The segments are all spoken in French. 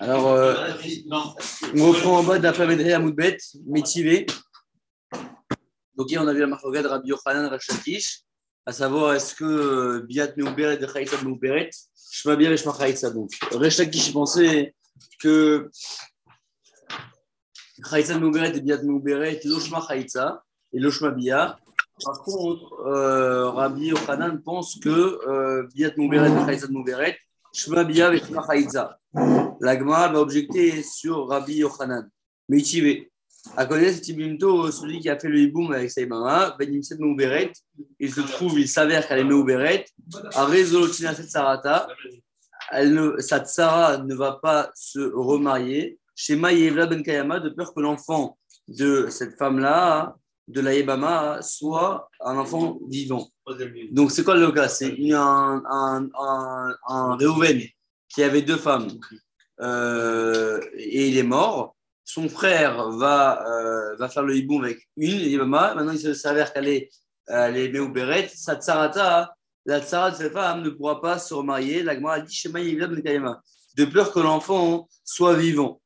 Alors, euh, on reprend en bas d'après Medré à Moudbet, Métivé. Donc, hier, on a vu la marque de Rabbi Yochanan Rachakish, à savoir est-ce que euh, Biat Meuberet et Chaïta Meuberet, Shma Bia et Shma Chaïta. Donc, Rachakish pensait que Chaïta Meuberet et Biat Meuberet, Loshma Chaïta et Loshma Bia. Par contre, euh, Rabbi Yochanan pense que euh, Biat Meuberet et Chaïta Meuberet, Shma Bia et Shma Chaïta. L'agma va objecter sur Rabbi Yochanan. Mais Ichivé, à connaître Tibimto, celui qui a fait le hiboum avec sa mama, Ben Yimset Meuberet, il se trouve, il s'avère qu'elle est Meuberet, à Rezolotina Sarata, sa tsara ne va pas se remarier chez Maïevla Ben Kayama, de peur que l'enfant de cette femme-là, de la Yebama, soit un enfant vivant. Donc, c'est quoi le cas? C'est un, un, un, un Réhouven qui avait deux femmes euh, et il est mort. Son frère va, euh, va faire le hiboum avec une Yebama. Maintenant, il s'avère qu'elle est, elle est Meuberet. Sa tsarata, la tsara de cette femme ne pourra pas se remarier. La Gemara dit Shema de peur que l'enfant soit vivant.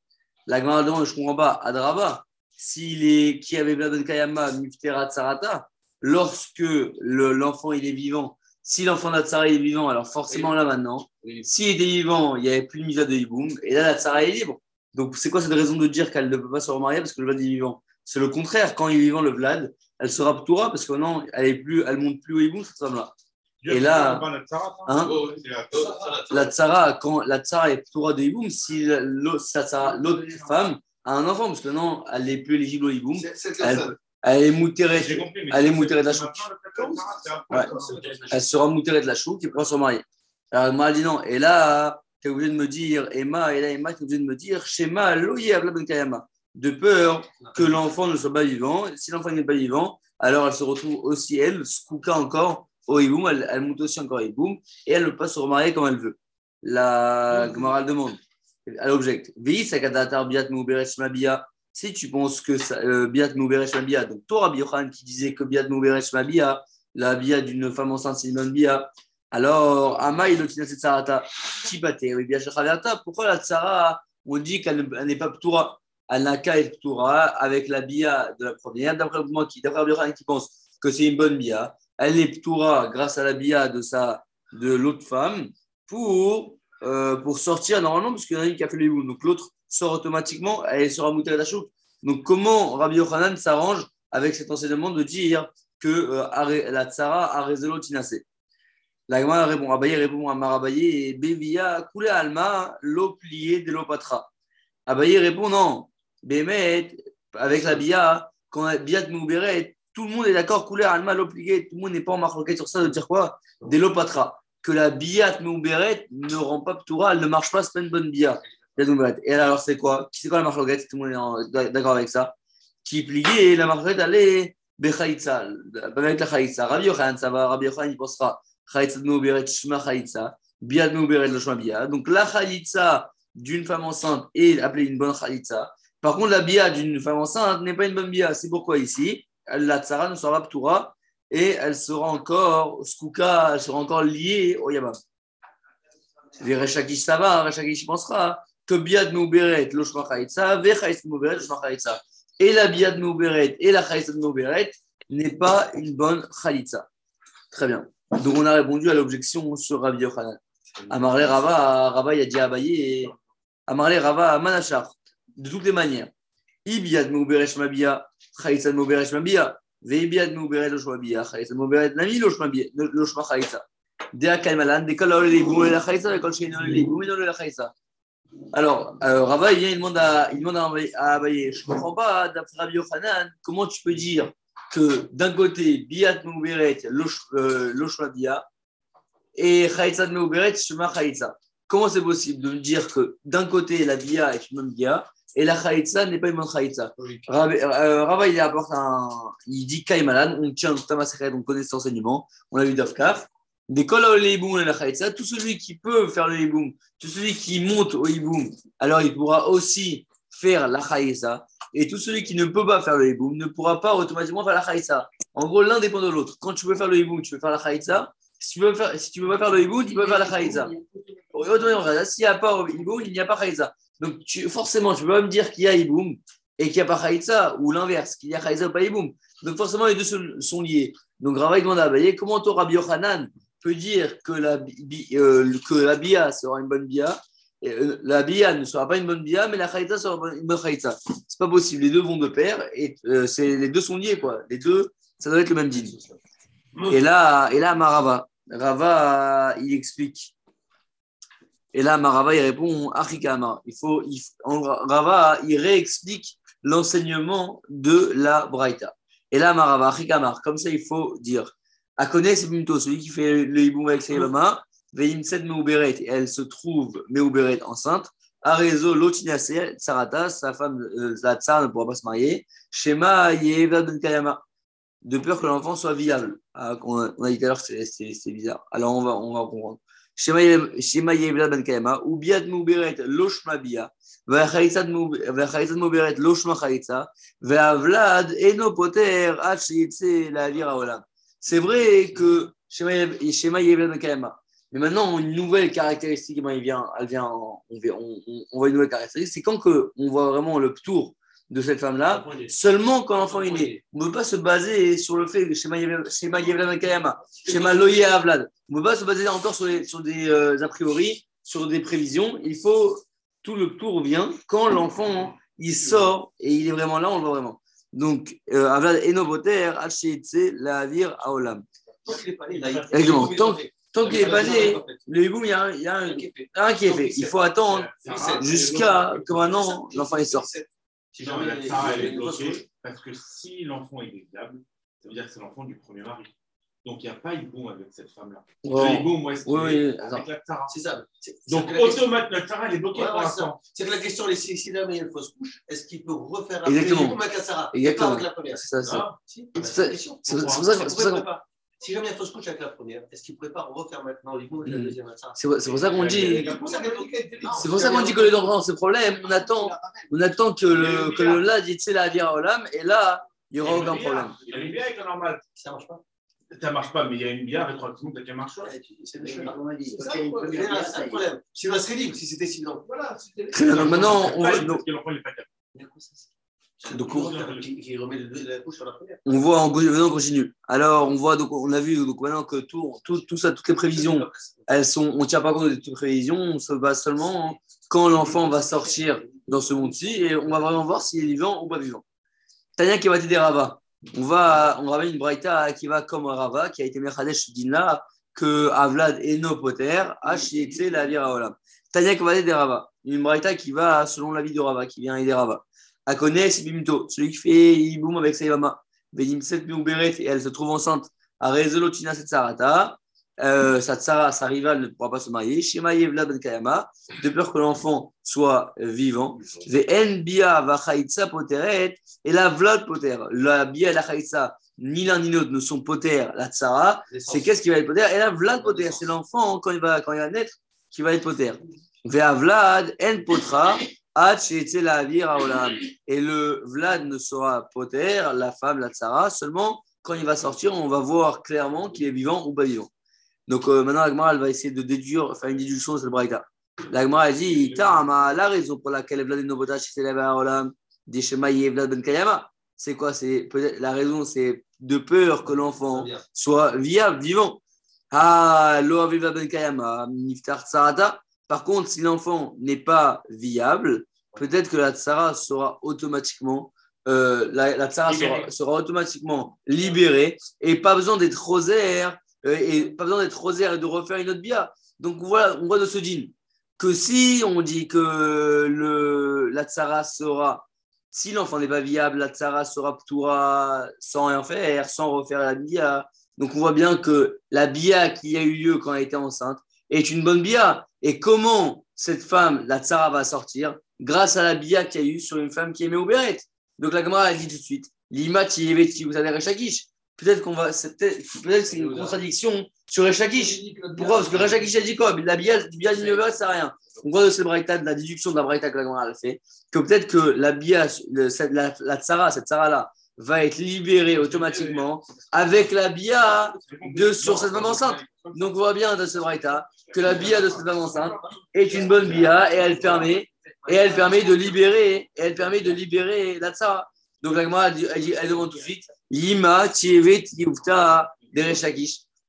La Gemara Je ne comprends pas. Adraba, s'il est qui avait Ben Kayama, Miftera Tsarata, lorsque l'enfant il est vivant, si l'enfant d'Atsara est vivant, alors forcément là maintenant, s'il était vivant, il n'y avait plus de misa de hiboum, et là l'Atsara est libre. Donc c'est quoi cette raison de dire qu'elle ne peut pas se remarier parce que le Vlad est vivant? C'est le contraire. Quand il est vivant, le Vlad, elle sera Ptoura parce que maintenant, elle ne monte plus au hiboum, cette femme-là. Et là, hein, la tsara, quand la tsara est Ptoura de hiboum, si l'autre femme a un enfant, parce que maintenant, elle n'est plus éligible au hiboum, elle, elle est moutérée, elle est moutérée de la chouk. Ouais. Elle sera moutérée de la chouk et pourra se remarier. Alors, elle dit non. Et là, tu es obligé de me dire, Emma, et là, Emma, tu es obligé de me dire, Shema, ben kayama. De peur que l'enfant ne soit pas vivant. Si l'enfant n'est pas vivant, alors elle se retrouve aussi, elle, skouka encore au hiboum. Elle, elle monte aussi encore au hiboum et elle ne peut pas se remarier comme elle veut. La Gemara demande, mouberesh mabia. Si tu penses que euh, Biat Mouberesh Mabia, donc toi, Rabbi qui disait que Biat Mouberesh Mabia, la Bia d'une femme enceinte, c'est une bonne Bia, alors Amaï le Tina Tsarata, Chipate, oui, Bia Shachavata, pourquoi la Tsara, on dit qu'elle n'est pas Ptoura, elle n'a qu'à être Ptoura avec la Bia de la première, d'après moi, qui, d'après Rabbi Yochanan, qui pense que c'est une bonne Bia, elle est Ptoura grâce à la Bia de, de l'autre femme pour, euh, pour sortir normalement, parce qu'il y en a une qui a fait le hibou, donc l'autre sort automatiquement, elle sera moutée chouk. Donc, comment Rabbi Yochanan s'arrange avec cet enseignement de dire que euh, la tsara a résolu tinasé La Gemara répond, Abaye répond à Marabaye, Bevia, coulé alma, l'eau pliée de l'opatra. Abaye répond, non, Bémet, avec la bia, quand la bia mouberet, tout le monde est d'accord, coulé alma, l'eau pliée, tout le monde n'est pas en marqué sur ça de dire quoi? De l'opatra. Que la biat mouberet ne rend pas ptoura, elle ne marche pas, c'est pas une bonne bia. Et alors, c'est quoi? C'est quoi la marche Tout le monde est d'accord avec ça? Qui pliait, la marche elle est Bechaïtza, avec la Chaïtza. Rabbi Yochanan, ça va, Rabbi Yochanan, il pensera Chaïtza de Meuberet, Shma Chaïtza, Biad Meuberet, le Shma. Donc, la Chaïtza d'une femme enceinte est appelée une bonne Chaïtza. Par contre, la Bia d'une femme enceinte n'est pas une bonne Bia. C'est pourquoi ici, la Tsara ne sera pas Ptoura et elle sera encore, Skouka, elle sera encore liée au Yabam. Les Rechakish, ça va, Rechakish pensera que Biad Meuberet, lo Shmachaïtza, ve Chaïs Meuberet, Shmachaïtza. Et la Biad Meuberet et la Chaïs Meuberet n'est pas une bonne Chaïtza. Très bien. Donc on a répondu à l'objection sur Rabbi Yochanan. Amarle Rava, Rava il a dit Abaye Amarle Rava Manachar. De toutes les manières. Ibiad Meuberet Shmabia, Chaïs Meuberet Shmabia, Alors, euh, Rava, il, vient, il demande à, il demande à Abaye, je ne comprends pas, d'après Rabbi Yochanan, comment tu peux dire que d'un côté, Biat Meuberet, Loshma Bia, et Chaïtza Meuberet, Shema Chaïtza. Comment c'est possible de dire que d'un côté, la Bia est une bonne Bia, et la Chaïtza n'est pas une bonne Chaïtza Rava, euh, Rava, il apporte un. Il dit Kaimalan, on tient le Tamaseret, on connaît cet enseignement, on l'a vu d'Afkaf. Des au hiboum et la chaïtza, tout celui qui peut faire le hiboum, tout celui qui monte au hiboum, alors il pourra aussi faire la chaïtza. Et tout celui qui ne peut pas faire le hiboum ne pourra pas automatiquement faire la chaïtza. En gros, l'un dépend de l'autre. Quand tu veux faire le hiboum, tu veux faire la chaïtza. Si tu veux, faire, si tu veux pas faire le hiboum, tu peux faire la chaïtza. S'il n'y a pas Iboum, il n'y a pas Khaïza. Donc forcément, tu peux pas me dire qu'il y a Iboum et qu'il n'y a pas Khaïza, ou l'inverse, qu'il y a Khaïza ou pas Iboum. Donc forcément, les deux sont, liés. Donc Rava demande Abaye comment toi, Rabbi Yochanan, peut dire que la, euh, que la Bia sera une bonne Bia? Euh, la bia ne sera pas une bonne bia, mais la khaïta sera une bonne khaïta. C'est pas possible. Les deux vont de pair et euh, les deux sont liés, quoi. Les deux, ça doit être le même dîme. Et là, et là, Marava, Rava, il explique. Et là, Marava, il répond Achikama. Il faut, il, Rava, il réexplique l'enseignement de la Braïta. Et là, Marava, Achikama, comme ça, il faut dire. Akone, c'est plutôt celui qui fait le hibou avec ses mains elle se trouve Meuberet enceinte. Arezo Lotinase, Sarata, sa femme, euh, ne pourra pas se marier. Shema Yeva Ben de peur que l'enfant soit viable. Ah, on, a, dit tout à l'heure que c'est bizarre. Alors on va, on va comprendre. Ben ou Mouberet C'est vrai que ben Mais maintenant, une nouvelle caractéristique, eh ben, elle vient, elle vient, on voit une nouvelle caractéristique, c'est quand que on voit vraiment le tour de cette femme-là, seulement quand l'enfant est né. On ne peut pas se baser sur le fait que Shema Yevla Makayama, Shema Loye Avlad. On ne peut pas se baser encore sur, sur des euh, a priori, sur des prévisions. Il faut, tout le tour vient quand l'enfant, il sort et il est vraiment là, on le voit vraiment. Donc, euh, Avlad Enoboter, Hachitse, la Avir, Aolam. Exactement. Tant, Tant qu'il n'est pas né, le hiboum, il y a, un, il y a un, un, qui est fait. Il faut attendre jusqu'à que maintenant l'enfant est sorti. Si jamais la Sarah est bloquée, parce que si l'enfant est viable, ça veut dire que c'est l'enfant du premier mari. Donc il n'y a pas hiboum avec cette femme-là. Oh. Le hiboum, moi, est-ce oui, oui, avec la Sarah C'est ça. Donc automatiquement, la Sarah, elle est bloquée ouais, pour l'instant. C'est que la question, est si jamais il y a une fausse couche, est-ce qu'il peut refaire un hiboum avec la Sarah Exactement. Pas avec la première. C'est ça. C'est pour ça que si jamais il fausse couche avec la première, est-ce qu'il ne pourrait pas refaire maintenant le la hmm. deuxième C'est pour ça qu'on dit. C'est pour ça qu'on dit que les enfants ont ce problème. On attend, on attend que le que le là dit c'est la vie à Olam et là il n'y aura aucun problème. Il y a une bière avec la normale. Ça ne marche pas. Ça ne marche pas, mais il y a une bière rétroactivement qui marche pas. C'est ça le problème. Si on serait libre, si c'était si long. Voilà. Donc maintenant, on va. Donc, on, on voit en on continue. Alors, on voit, donc, on a vu donc, maintenant que tout, tout, tout ça, toutes les prévisions, elles sont, on ne tient pas compte de toutes les prévisions, on se base seulement quand l'enfant va sortir dans ce monde-ci et on va vraiment voir s'il est vivant ou pas vivant. Tania qui va t'aider Rava. On va, on ramène une braïta qui va comme Rava, qui a été Mechadesh Dina, que Avlad et no Poter, H, la. Tania qui va t'aider Rava. Une braïta qui va selon la vie de Rava, qui vient aider Rava. Akone, c'est Bimto, celui qui fait Iboum avec Saïvama. Benimset Meuberet, et elle se trouve enceinte. À Rezolotina Setsarata. Euh, sa tsara, sa rivale ne pourra pas se marier. Ben de peur que l'enfant soit vivant. Ve'en Bia Poteret, et la Vlad Poter. La Bia et la Chaitsa, ni l'un ni l'autre ne sont Poter, la tsara. C'est qu'est-ce qui va être Poter? Et la Vlad Poter, c'est l'enfant, quand il, va, quand il va naître, qui va être Poter. Ve'a Vlad, En Potra, et le Vlad ne sera poter, la femme, la tsara, seulement quand il va sortir, on va voir clairement qu'il est vivant ou pas vivant. Donc euh, maintenant, l'Agmara, elle va essayer de déduire, faire une déduction sur le Braïta. L'Agmara, elle dit la raison pour laquelle Vlad est Nobotash s'élève à Olam, des Vlad Ben Kayama. C'est quoi? C'est la raison, c'est de peur que l'enfant soit viable, vivant. Ah, Lo Ben Kayama, Niftar Tsarata. Par contre, si l'enfant n'est pas viable, peut-être que la tsara sera automatiquement, euh, la, tsara sera, automatiquement libérée et pas besoin d'être rosaire euh, et pas besoin d'être rosaire et de refaire une autre bia. Donc voilà, on voit de ce dîne que si on dit que le, la tsara sera, si l'enfant n'est pas viable, la tsara sera ptoura sans rien faire, sans refaire la bia. Donc on voit bien que la bia qui a eu lieu quand elle était enceinte, est une bonne bia. Et comment cette femme, la tsara, va sortir Grâce à la bia qu'il y a eu sur une femme qui aimait Oberet. Donc la Gemara a dit tout de suite L'imati si vous avez Rechakish. Peut-être qu'on va. Peut-être que c'est une contradiction sur Rechakish. Pourquoi? Parce que Rechakish a dit quoi? La bia, bia du ça sert à rien. On voit de cette braïta, de la déduction de la braïta que la Gemara a fait, que peut-être que la bia, la, la tsara, cette tsara-là, va être libéré automatiquement avec la bia de sur cette femme enceinte. Donc on voit bien dans ce braïta que la bia de cette femme enceinte est une bonne bia et elle permet et elle permet de libérer et elle permet de libérer la tsara. Donc la elle, elle, elle demande tout de suite Yima tievet yufta de.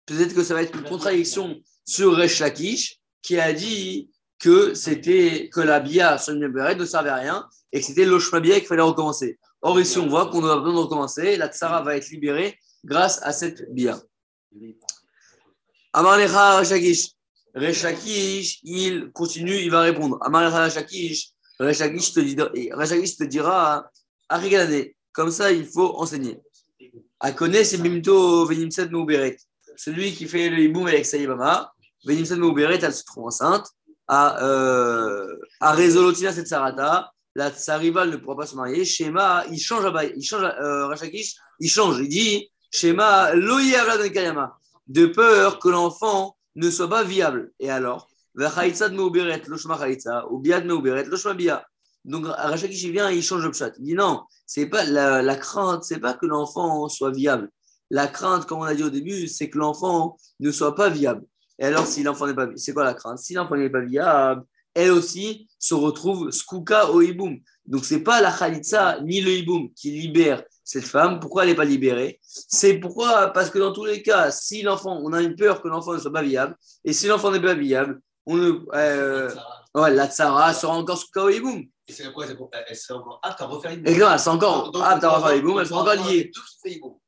Peut-être que ça va être une contradiction sur Resh Lakish qui a dit que c'était que la bia sur une ne servait à rien et que c'était l'oshmabia qu'il fallait recommencer. Or ici on voit qu'on doit besoin de recommencer, la tsara va être libérée grâce à cette bia. Amar lecha Resh Lakish. Resh Lakish, il continue, il va répondre. Amar lecha Resh Lakish. Resh Lakish te dira, dira Arigadane. Comme ça, il faut enseigner. Akone, c'est Bimto Venimset Meuberet. Celui qui fait le hiboum avec Saïbama, Venimset Meuberet, elle se trouve enceinte. À, euh, à Rezolotina, cette Sarata, la, sa rivale ne pourra pas se marier. Shema, il change, il change euh, Rachakish, il change. Il dit Shema, Kayama, de peur que l'enfant ne soit pas viable. Et alors. Donc, Rachakish, il vient, il change le pshat. Il dit non, c'est pas la, la crainte, c'est pas que l'enfant soit viable. La crainte, comme on a dit au début, c'est que l'enfant ne soit pas viable. Et alors, si l'enfant n'est pas c'est quoi la crainte? Si l'enfant n'est pas viable, elle aussi se retrouve skuka au hiboum. Donc, c'est pas la khalitsa ni le hiboum qui libère cette femme. Pourquoi elle n'est pas libérée C'est pourquoi Parce que dans tous les cas, si l'enfant, on a une peur que l'enfant ne soit pas viable, et si l'enfant n'est pas viable, on ne, euh, ouais, la tsara sera encore skuka au hiboum. Et c'est quoi Elle serait encore apte à refaire une Et non, elles sont encore aptes à refaire elles sont donc, encore on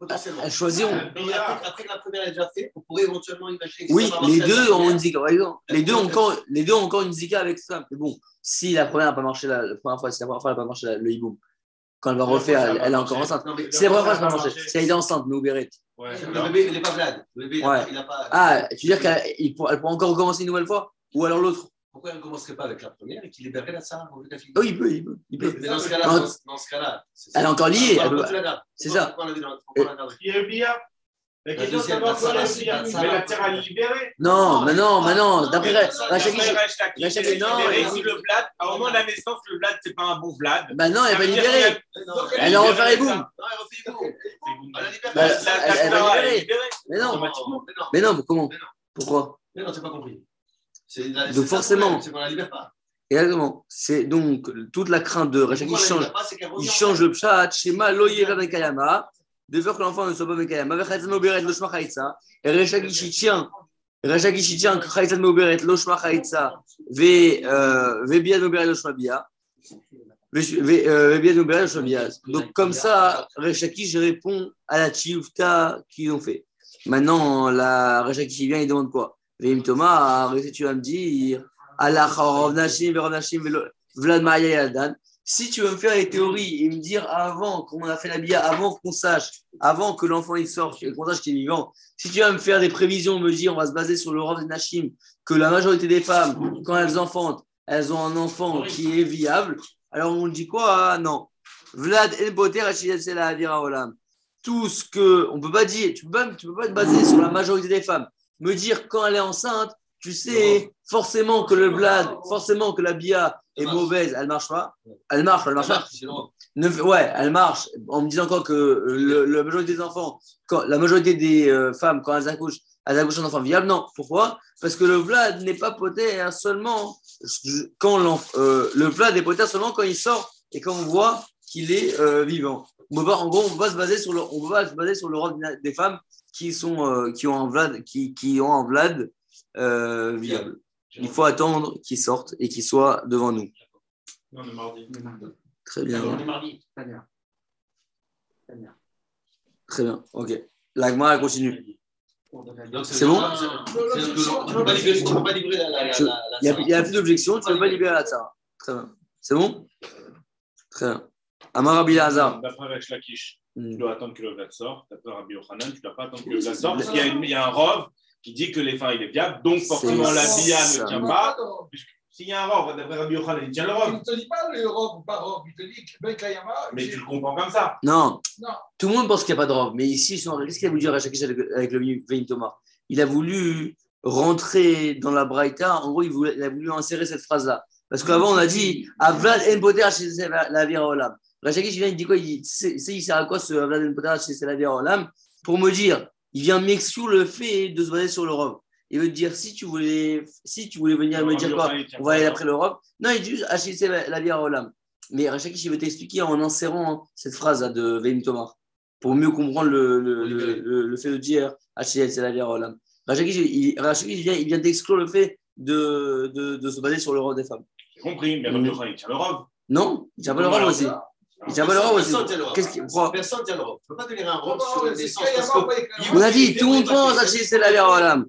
Mais après, après que la première est déjà faite, on pourrait éventuellement imaginer Oui, les deux ont une zika. par exemple. Les deux ont encore, les deux ont encore une zika avec ça. Mais bon, si la première n'a pas marché la, la première fois, si la première fois elle n'a pas marché la- le hiboum, quand elle va refaire, elle, elle est encore enceinte. Si la première fois, n'a pas marché. marcher. Si elle est enceinte, mais Ouberet. Ouais. Le bébé, il n'est pas Vlad. Le bébé, il n'a pas. Ah, tu veux dire qu'elle pourra, elle pourra encore recommencer une nouvelle fois Ou alors l'autre? Pourquoi elle ne commencerait pas avec la première et qu'il libérerait la Sarah au lieu de la fille Oui, il peut, il peut. Il peut. Mais dans ce cas-là, Non, dans ce- cas-là, c'est- Elle est encore liée, c'est ça. pourquoi on l'a dit dans- pourquoi on la Il est question, c'est la quoi la la Mais la terre, elle est libérée. Non, mais non, mais non. D'après est non. Si le Vlad, à un moment de la naissance, le Vlad, c'est pas un bon Vlad. bah non, elle libérée. Non, Elle en refait les. Non, elle a libéré Bah, va libérer. est libérée. Mais non, Automatiquement. Mais non. mais non, comment. Pourquoi Mais non, tu n'as pas compris. La- Donc forcément. C'est qu'on la libère pas. Exactement. C'est donc toute la crainte de Rachel la change. pas, Il change le pshat, schéma loye Kayama, de faire que l'enfant ne soit pas Mekayama, Vechatzan Moberet Loshma Chaitza, et Recha qui tient, Recha qui tient, Chaitza Moberet Loshma Chaitza, Ve euh, Moberet Loshma Bia, euh, Bia. Donc comme ça, Recha Kish répond à la Tchioufta qu'ils ont fait. Maintenant, la Recha qui vient, il demande quoi? Veim Thomas, tu vas me dire, Allah Nashim, Vlad Yadan. Si tu veux me faire les théories et me dire avant qu'on a fait la bia, avant qu'on sache, avant que l'enfant il sorte qu'on sache qu'il est vivant, si tu vas me faire des prévisions, me dire on va se baser sur le Rav Nashim, que la majorité des femmes, quand elles enfantent, elles ont un enfant qui est viable, alors on dit quoi? Ah, Non. Vlad El Boter. Tout ce que. On peut pas dire, tu peux pas, tu peux pas te baser sur la majorité des femmes. Me dire quand elle est enceinte, tu sais forcément que le Vlad, forcément que la Bia est mauvaise, elle marche pas. Elle marche, elle marche Ne fait- ouais, elle marche. En me disant encore que euh, le- la majorité des enfants, quand, la majorité des euh, femmes, quand elles accouchent, elles accouchent d'un enfant viable. Non. Pourquoi? Parce que le Vlad n'est pas poté hein, seulement quand euh, le Vlad est poté seulement quand il sort et quand on voit qu'il est euh, vivant. On peut pas, en gros, on peut pas se baser sur le, on peut pas se baser sur le rôle des femmes qui sont, euh, qui ont un Vlad, qui, qui ont un Vlad euh, viable. Il faut attendre qu'il sorte et qu'il soit devant nous. Non, le mardi. Très bien. est mardi. Très bien. Ok. L'agma, continue. C'est bon ne pas la- Il n'y a, plus d'objection, tu ne peux pas libérer la Tsara. Très bien. C'est bon? Très bien. Amar. D'après Resh Lakish, tu Hmm. dois attendre que le Vlad sorte. D'après Rabbi Yochanan, tu ne dois pas attendre que le Vlad sorte. Parce qu'il y a, une- il y a un rov qui dit que les fins, il est viable. Donc, forcément, la bia ne tient pas. S'il y a un rov, d'après Rabbi Yochanan, il tient le Il rov. ne te dit pas le robe ou pas robe, il te dit que Ben Kayama. Mais tu le comprends comme ça. Non. Non. Tout le monde pense qu'il n'y a pas de robe. Mais ici, ils sont... qu'est-ce qu'il a voulu dire à chaque avec, avec le Vein Thomas? Il a voulu rentrer dans la Braïta. En gros, il, voulait- il a voulu insérer cette phrase-là. Parce qu'avant, on a dit Avlad en poter chez la vira olam. Rachakish vient, il dit quoi? Il dit c'est il sert à quoi ce Vlad Potar chez Selavier Olam Pour me dire, il vient m'exclure le fait de se baser sur l'Europe. Il veut dire, si tu voulais, si tu voulais venir me dire quoi, on va aller après l'Europe. Non, il dit juste acheter la bière Olam. Mais Rachakish, il veut t'expliquer en insérant hein, cette phrase de Veim Tomar pour mieux comprendre le, le, le, le, le fait de dire acheter la bière Olam. Rachakish, il, Rachakish, il vient, il vient d'exclure le fait de, de, de se baser sur l'Europe des femmes. J'ai compris, mais Rabbi Yochanan, il tient l'Europe. Non, il tient pas l'Europe aussi. Il tient pas l'Europe aussi. Personne tient l'Europe. Qu'est-ce qu'il pourquoi Personne tient l'Europe. Je ne peux pas donner un robe non, sur la c'est naissance. La- On a dit, tout le monde pense acheter c'est la Olam.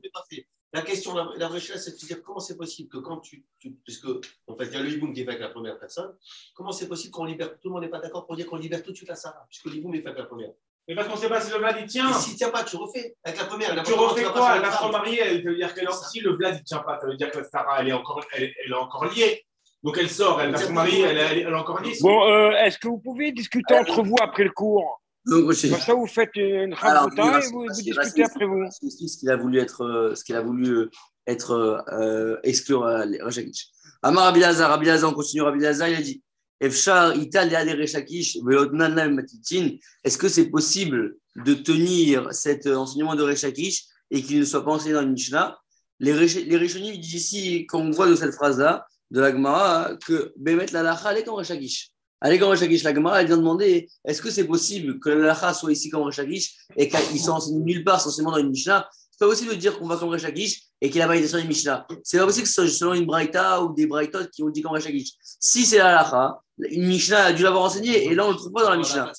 La question, la, la vraie chose, c'est de se dire comment c'est possible que quand tu, tu puisque en fait il y a le hiboum qui est fait avec la première personne, comment c'est possible qu'on libère, tout le monde n'est pas d'accord pour dire qu'on libère tout de suite la Sarah, puisque l'hiboum est fait avec la première. Mais parce qu'on ne sait pas si le Vlad il tient. Et si tient pas, tu refais avec la première. la Tu première, refais pas quoi la va se femme. remarier, elle veut dire qu'elle si le Vlad il tient pas, ça veut dire que Sarah elle est encore, elle, elle est encore liée. Donc elle sort, elle va se marier, elle, elle, elle est encore liée. Bon, euh, est-ce que vous pouvez discuter entre vous après le cours Donc, je- Comme ça, vous faites une rapota oui, et vous, discutez après vous. Ce qu'il a voulu être, euh, ce qu'il a voulu euh, être euh, exclure euh, les Rechakish. Amar Rabbi Lazar, Rabbi Lazar, on continue Rabbi Lazar, il a dit Efshar Rechakish, Matitin. Est-ce que c'est possible de tenir cet euh, enseignement de Rechakish et qu'il ne soit pas enseigné dans une Mishnah? Les les Rishonim ils disent ici, quand on voit de cette phrase-là, de la Gemara, que Bemet la lacha, elle est comme Rechakish. Allez, comme Rechakish, la Gemara, elle vient demander est-ce que c'est possible que la lacha soit ici comme Rechakish et qu'il soit enseigné nulle part, enseignement dans une Mishnah? C'est pas possible de dire qu'on va comme Rechakish et qu'il a sur une Mishnah. C'est pas possible que ce soit selon une Braïta ou des Braïtot qui ont dit comme Rechakish. Si c'est la lacha, une Mishnah a dû l'avoir enseigné et là, on ne le trouve pas dans la Mishnah.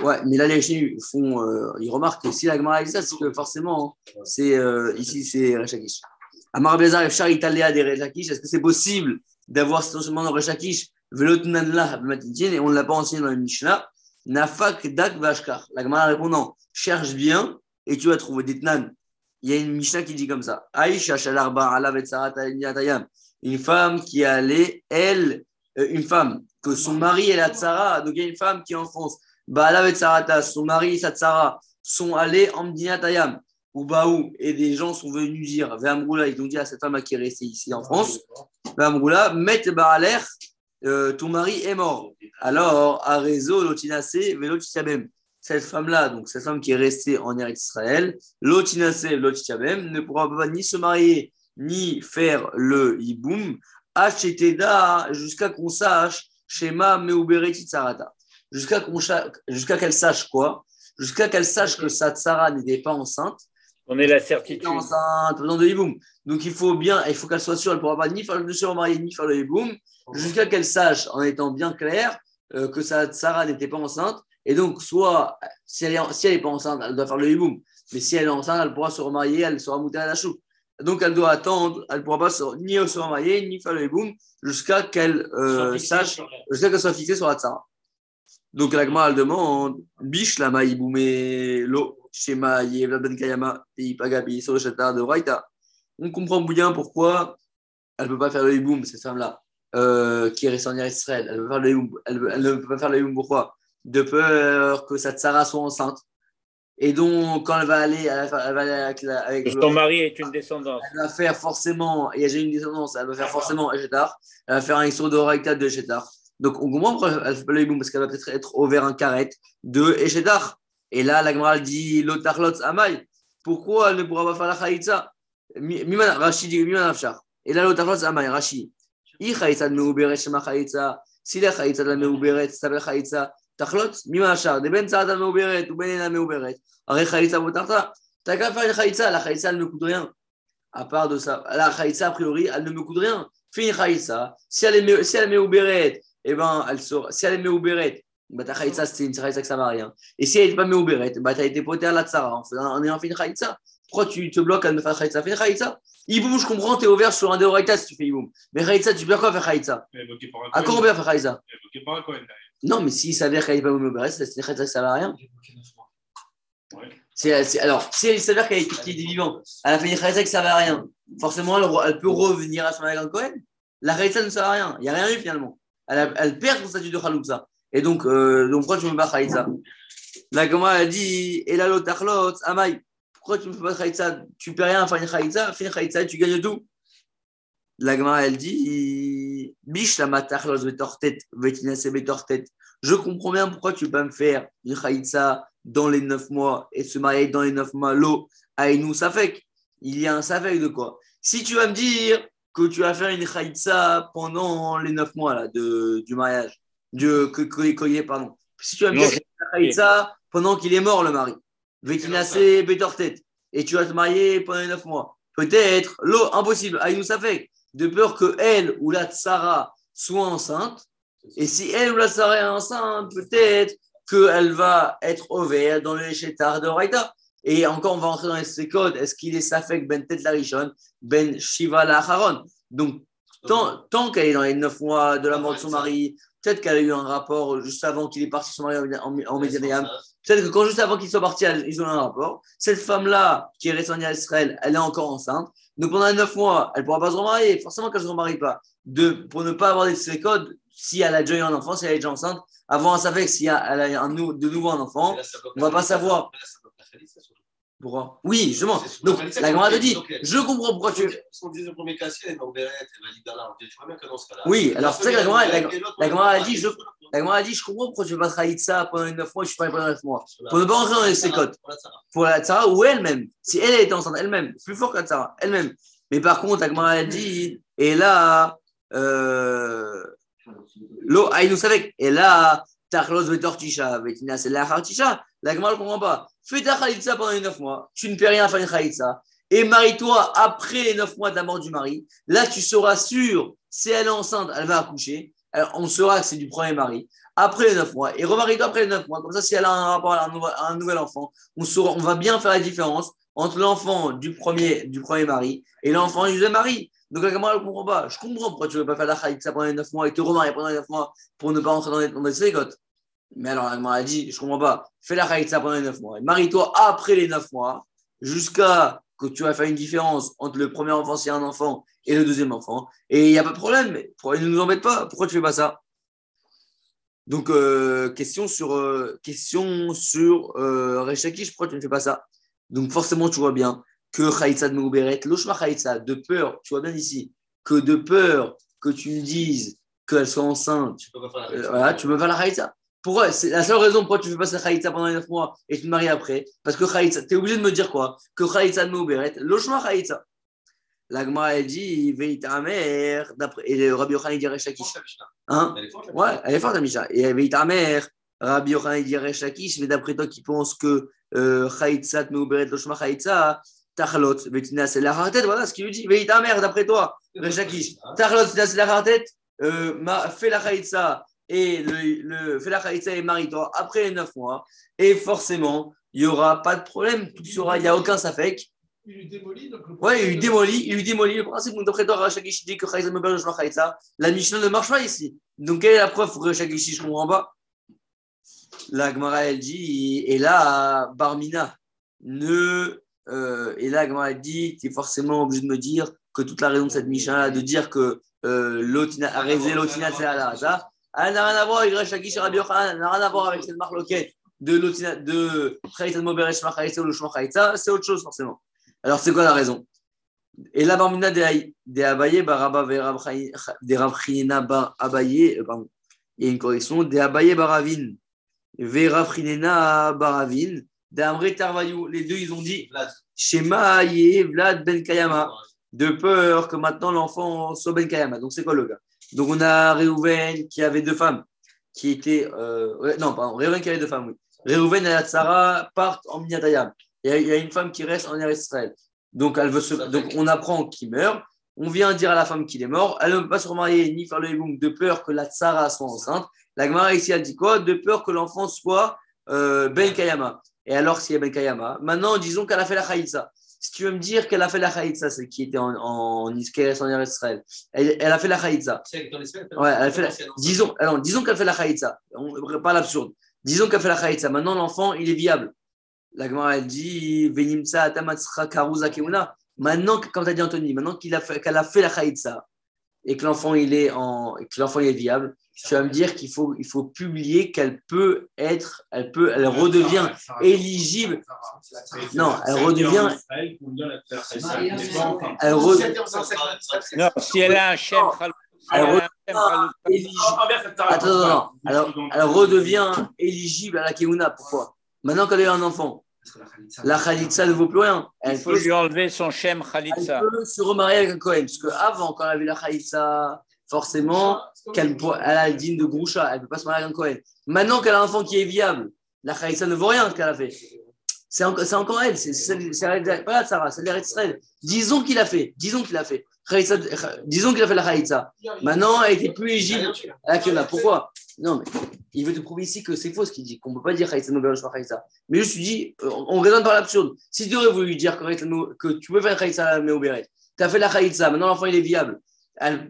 Ouais, mais là, les Rishonim font, euh, ils remarquent que si la Gemara a dit ça, c'est que forcément, c'est, euh, ici, c'est Rechakish. Amar Bezar, Efshar, Italia des Rechakish, est-ce que c'est possible d'avoir cet enseignement dans Rechakish Velotnanla, et on ne l'a pas enseigné dans la Mishnah Nafak, Dak, Vashkar. La Gemara répond non, cherche bien et tu vas trouver des Tnan. Il y a une Mishnah qui dit comme ça Aïcha, Shalarba, Saratayam. Une femme qui est allée, elle, euh, une femme, que son mari est la Tsara, donc il y a une femme qui est en France. Baala et Sarata, son mari sa Tsara sont allés en Mdinatayam, ou Baou, et des gens sont venus dire, Véamroula, ils ont dit à cette femme qui est restée ici en France, Véamroula, mette Baaler, euh, ton mari est mort. Alors, à réseau, l'Otinase, Vélotichabem. Cette femme-là, donc cette femme qui est restée en Eretz Israël, l'Otinase, Vélotichabem, ne pourra pas ni se marier, ni faire le hiboum, Hacheteda, jusqu'à qu'on sache, Shema Tsarata. Jusqu'à jusqu'à qu'elle sache quoi? Jusqu'à qu'elle sache que sa tsara n'était pas enceinte. On est la certitude. enceinte, besoin de hiboum. Donc il faut bien, il faut qu'elle soit sûre, elle ne pourra pas ni faire le se remarier, ni faire le hiboum, jusqu'à qu'elle sache, en étant bien claire, euh, que sa tsara n'était pas enceinte. Et donc, soit, si elle n'est si elle est pas enceinte, elle doit faire le hiboum. Mais si elle est enceinte, elle pourra se remarier, elle sera moutée à la chou. Donc, elle doit attendre, elle ne pourra pas se- ni se remarier, ni faire le hiboum, jusqu'à qu'elle euh, sache, jusqu'à qu'elle soit fixée sur la tsara. Donc, la elle demande Bish la maïboumé lo shema yevla ben kayama et pagabi sur le shatar de Raita. On comprend bien pourquoi elle ne peut pas faire le hiboum, cette femme-là, euh, qui est restée en Israël. Elle, peut faire le hiboum. Elle, elle ne peut pas faire le hiboum pourquoi? De peur que sa tsara soit enceinte. Et donc, quand elle va aller, elle va, elle va aller avec, la, avec Que le- ton mari est une descendance. elle va faire forcément, et j'ai une descendance, elle va faire forcément Echetar, elle va faire un histoire de de Echetar. Donc on comprend pourquoi elle fait pas le hiboum, parce qu'elle va peut-être être au vers un carré de Echetar. Et là, la Gemara dit Lotarlot Amay. Pourquoi elle ne pourra pas faire la Chaïtza? Rashi dit. Et là, Lotarlot Amay, Rashi. I Chaïtza de Meuberet Shema Chaïtza. Si la Chaïtza de la Meuberet s'appelle Chaïtza, Tachlot, Miman Afshar. De Ben Saad al Meuberet ou Ben Ena Meuberet. Arrête Chaïtza Botarta. T'as qu'à faire une Chaïtza. La Chaïtza, elle ne coûte rien à part de ça. La Khaïsa, a priori, elle ne me coûte rien. Fais une Khaïsa. Si elle est, béret, eh ben, elle sera, si elle est béret, bah, ta Khaïsa, c'est une Khaïsa que ça va rien. Et si elle n'est pas mis au béret, bah, tu as été poté à la tsara en, faisant- en ayant fait une Khaïsa. Pourquoi tu te bloques à ne pas faire Khaïsa Fais une Khaïsa. Iboum, je comprends, tu es ouvert sur un Deoraita si tu fais Iboum. Mais Khaïsa, tu peux quoi faire un À quoi on peut faire Cohen. Non, mais s'il s'avère qu'elle n'est pas mis au béret, c'est une Khaïsa que ça va. Ouais. C'est- c'est- alors, si elle s'avère qu'elle est, qu'il est vivant, elle a fait une Khaïsa qui ne servait à rien, forcément, elle, peut revenir à son mari en Cohen. La Khaïsa ne sert à rien. Il n'y a rien eu finalement. Elle, a- elle perd son statut de Khaloupsa. Et donc, euh, donc pourquoi tu ne me pas Khaïsa La Gama a dit Et la Lotarlot, Amai, pourquoi tu ne me fais pas Khaïsa Tu ne rien faire une Khaïsa, fais une Khaïsa et tu gagnes tout. la Gemara, elle dit Bish la matachlos betortet, vetinase betortet. Je comprends bien pourquoi tu peux pas me faire une chaïtza dans les neuf mois et se marier dans les neuf mois. L'eau, aïnou safek. Il y a un safek de quoi? Si tu vas me dire que tu vas faire une chaïtza pendant les neuf mois là, de, du mariage, que, que- pardon. Si tu vas la chaïtza pendant qu'il est mort, le mari, vetinase betortet, et tu vas te marier pendant les neuf mois, peut-être, l'eau, impossible, aïnou safek de peur que elle ou la tsara soit enceinte. Et si elle ou la tsara est enceinte, peut-être qu'elle va être ouverte dans le chétar de Raïta. Et encore, on va entrer dans les codes. Est-ce qu'il est safek ben tet la rishon, ben shiva la haron Donc, tant, tant qu'elle est dans les neuf mois de la mort de son mari, peut-être qu'elle a eu un rapport juste avant qu'il est parti son mari en, en, en Médianiam. Peut-être que quand juste avant qu'ils soient partis, ils ont eu un rapport. Cette femme-là, qui est restée à Israël, elle est encore enceinte. Donc pendant les neuf mois, elle ne pourra pas se remarier. Forcément qu'elle ne se remarie pas. De, pour ne pas avoir des codes, si elle a déjà eu un enfant, si elle est déjà enceinte, avant, elle savait que si elle a un, de nouveau un enfant, on va pas savoir. Pourquoi? Oui, justement. Donc la te dit, je comprends pourquoi tu. Son deuxième premier cas, si elle est dans Beret, elle va libérer là. Tu vois bien que dans ce cas-là. Oui, alors, c'est ça que la Gemara- a dit, je- La La Gemara a dit, je comprends pourquoi tu veux pas ça pendant les neuf mois et je suis pas pendant les neuf mois. Pour ne pas rentrer dans les sécotes. Pour la Tsara ou elle-même. Si elle était enceinte elle-même, plus fort que la Tsara, elle-même. Mais par contre, la Gemara a dit, et là, euh, l'eau, ah, il nous savait, et là, vetortisha, c'est la hartisha. La Gemara ne comprend pas. Fais ta khalitsa pendant les neuf mois, tu ne peux rien faire une khalitsa, et marie-toi après les neuf mois de la mort du mari. Là, tu seras sûr, si elle est enceinte, elle va accoucher. On saura que c'est du premier mari. Après les neuf mois, et remarie-toi après les neuf mois. Comme ça, si elle a un rapport à un nouvel, à enfant, on, saura, on va bien faire la différence entre l'enfant du premier, du premier mari et l'enfant du deuxième mari. Donc, la Gemara ne comprend pas. Je comprends pourquoi tu ne veux pas faire la khalitsa pendant les neuf mois et te remarier pendant les neuf mois pour ne pas rentrer dans les, dans. Mais alors, la Gemara a dit, je comprends pas. Fais la khalitsa pendant les neuf mois. et Marie-toi après les neuf mois jusqu'à que tu vas faire une différence entre le premier enfant a un enfant et le deuxième enfant. Et il n'y a pas de problème. Mais ne nous embête pas. Pourquoi tu fais pas ça? Donc, euh, question sur, euh, question sur euh, Rechakish, pourquoi tu ne fais pas ça? Donc, forcément, tu vois bien que Khaïtsa de Megouberet, Loshma Khaïtsa, de peur, tu vois bien ici, que de peur que tu me dises qu'elle soit enceinte, Tu peux pas faire la euh, Pourquoi C'est la seule raison pourquoi tu fais pas cette Khaïtsa pendant les 9 mois et tu te maries après. Parce que Khaïtsa, tu es obligé de me dire quoi? Que Khaïtsa de Megouberet, Loshma Khaïtsa. L'agma, elle dit, veille ta mère, d'après, et le Rabbi Yochanan, il dit Rechakish. Hein? Elle est forte, la Ouais, elle est forte, la Misha. Et elle veille ta mère. Rabbi Yochanan il dirait Shakish, mais d'après toi qui pense que euh, Chaïtzat, Meuberet, Loshma Chaïtza, Tachlot, Betina, c'est la tête, voilà ce qu'il lui dit. Veille ta mère, d'après toi, Shakish. Tachlot, c'est la tête, euh, ma- fais la Chaïtza et le, Chaïtza et marie-toi après les 9 mois. Et forcément, il n'y aura pas de problème, tout sera, il n'y a aucun safek. Il lui démolit. Donc le Ouais, il lui démolit, il lui démolit le principe. Donc, d'après toi, Rachakish dit que Chaïtza Loshma Chaïtza, la Mishnah ne marche pas ici. Donc, quelle est la preuve pour Rachakish Je ne comprends pas? La Gemara, elle dit, et là, Barmina, ne. euh, et là, Gemara, elle dit, tu es forcément obligé de me dire que toute la raison de cette Mishnah, de dire que euh, l'Otina, Arézé, l'Otina, c'est la Laza, elle n'a rien à voir avec Rachakish et Rabbi Yochanan, elle n'a rien à voir avec cette marloquette de l'Otina, de Chaïtza de Moberesh, Machaïtza ou le Shma Chaïtza, c'est autre chose, forcément. Alors, c'est quoi la raison Et là, Barmina, de Abaye, Baraba, de Rabchinina, Bar Abaye, euh, pardon, il y a une correction, de Abaye, Baravin. Vera Frinena Baravin, d'Amre Tarvayou. Les deux, ils ont dit. Shema Vlad Ben Kayama, de peur que maintenant l'enfant soit Ben Kayama. Donc, c'est quoi le gars Donc, on a Réhouven qui avait deux femmes, qui étaient. euh, non, pardon, Réhouven qui avait deux femmes, oui. Réhouven et Sarah partent en Minyatayam. Il y, a, il y a une femme qui reste en Eretz Israël. Donc, elle veut se... Donc, on apprend qu'il meurt. On vient dire à la femme qu'il est mort. Elle ne peut pas se remarier ni faire le hiboum de peur que la Tsara soit enceinte. La Gemara ici, elle dit quoi? De peur que l'enfant soit euh, Ben Kayama. Et alors, s'il y a Ben Kayama, maintenant, disons qu'elle a fait la Khaïtsa. Si tu veux me dire qu'elle a fait la Khaïtsa, c'est qui était en, en, en Israël, elle, elle a fait la semaines, Ouais, elle a fait la- Disons, alors, disons qu'elle fait la Khaïtsa. On- Pas l'absurde. Disons qu'elle fait la Khaïtsa. Maintenant, l'enfant, il est viable. La Gemara, elle dit Venimsa atamatsra karuza keuna. Maintenant, comme tu as dit Anthony, maintenant qu'il a fait- qu'elle a fait la Khaïtsa, et que l'enfant il est en, et que l'enfant il est viable, tu vas me dire qu'il faut, il faut publier qu'elle peut être, elle peut, elle redevient éligible. Non, elle redevient, elle re- Non, si elle a un Khaloutsa, elle redevient éligible à la Keuna. Pourquoi Maintenant qu'elle a eu un enfant, la Khalitsa ne vaut plus rien. Il Elle faut peut, lui enlever son Shem elle Khalitsa. peut se remarier avec un Cohen. Parce qu'avant, quand elle avait la Khalitsa, forcément, qu'elle elle a le digne de Groucha. Elle ne peut pas se marier avec un Cohen. Maintenant qu'elle a un enfant qui est viable, la Khalitsa ne vaut rien ce qu'elle a fait. C'est encore, c'est encore elle. C'est c'est- c'est- pas Sarah, c'est. Disons qu'il a fait. Disons qu'il a fait. Khalitsa- disons qu'il a fait la Khalitsa. Maintenant, elle était plus la Keuna. Pourquoi? Non, mais il veut te prouver ici que c'est faux ce qu'il dit, qu'on ne peut pas dire Khalitsa no Berosh Khalitsa. Mais je suis dit, euh, on raisonne par l'absurde. Si tu aurais voulu lui dire que, tu peux faire Khalitsa Meoberet, tu as fait la Khalitsa, maintenant l'enfant il est viable.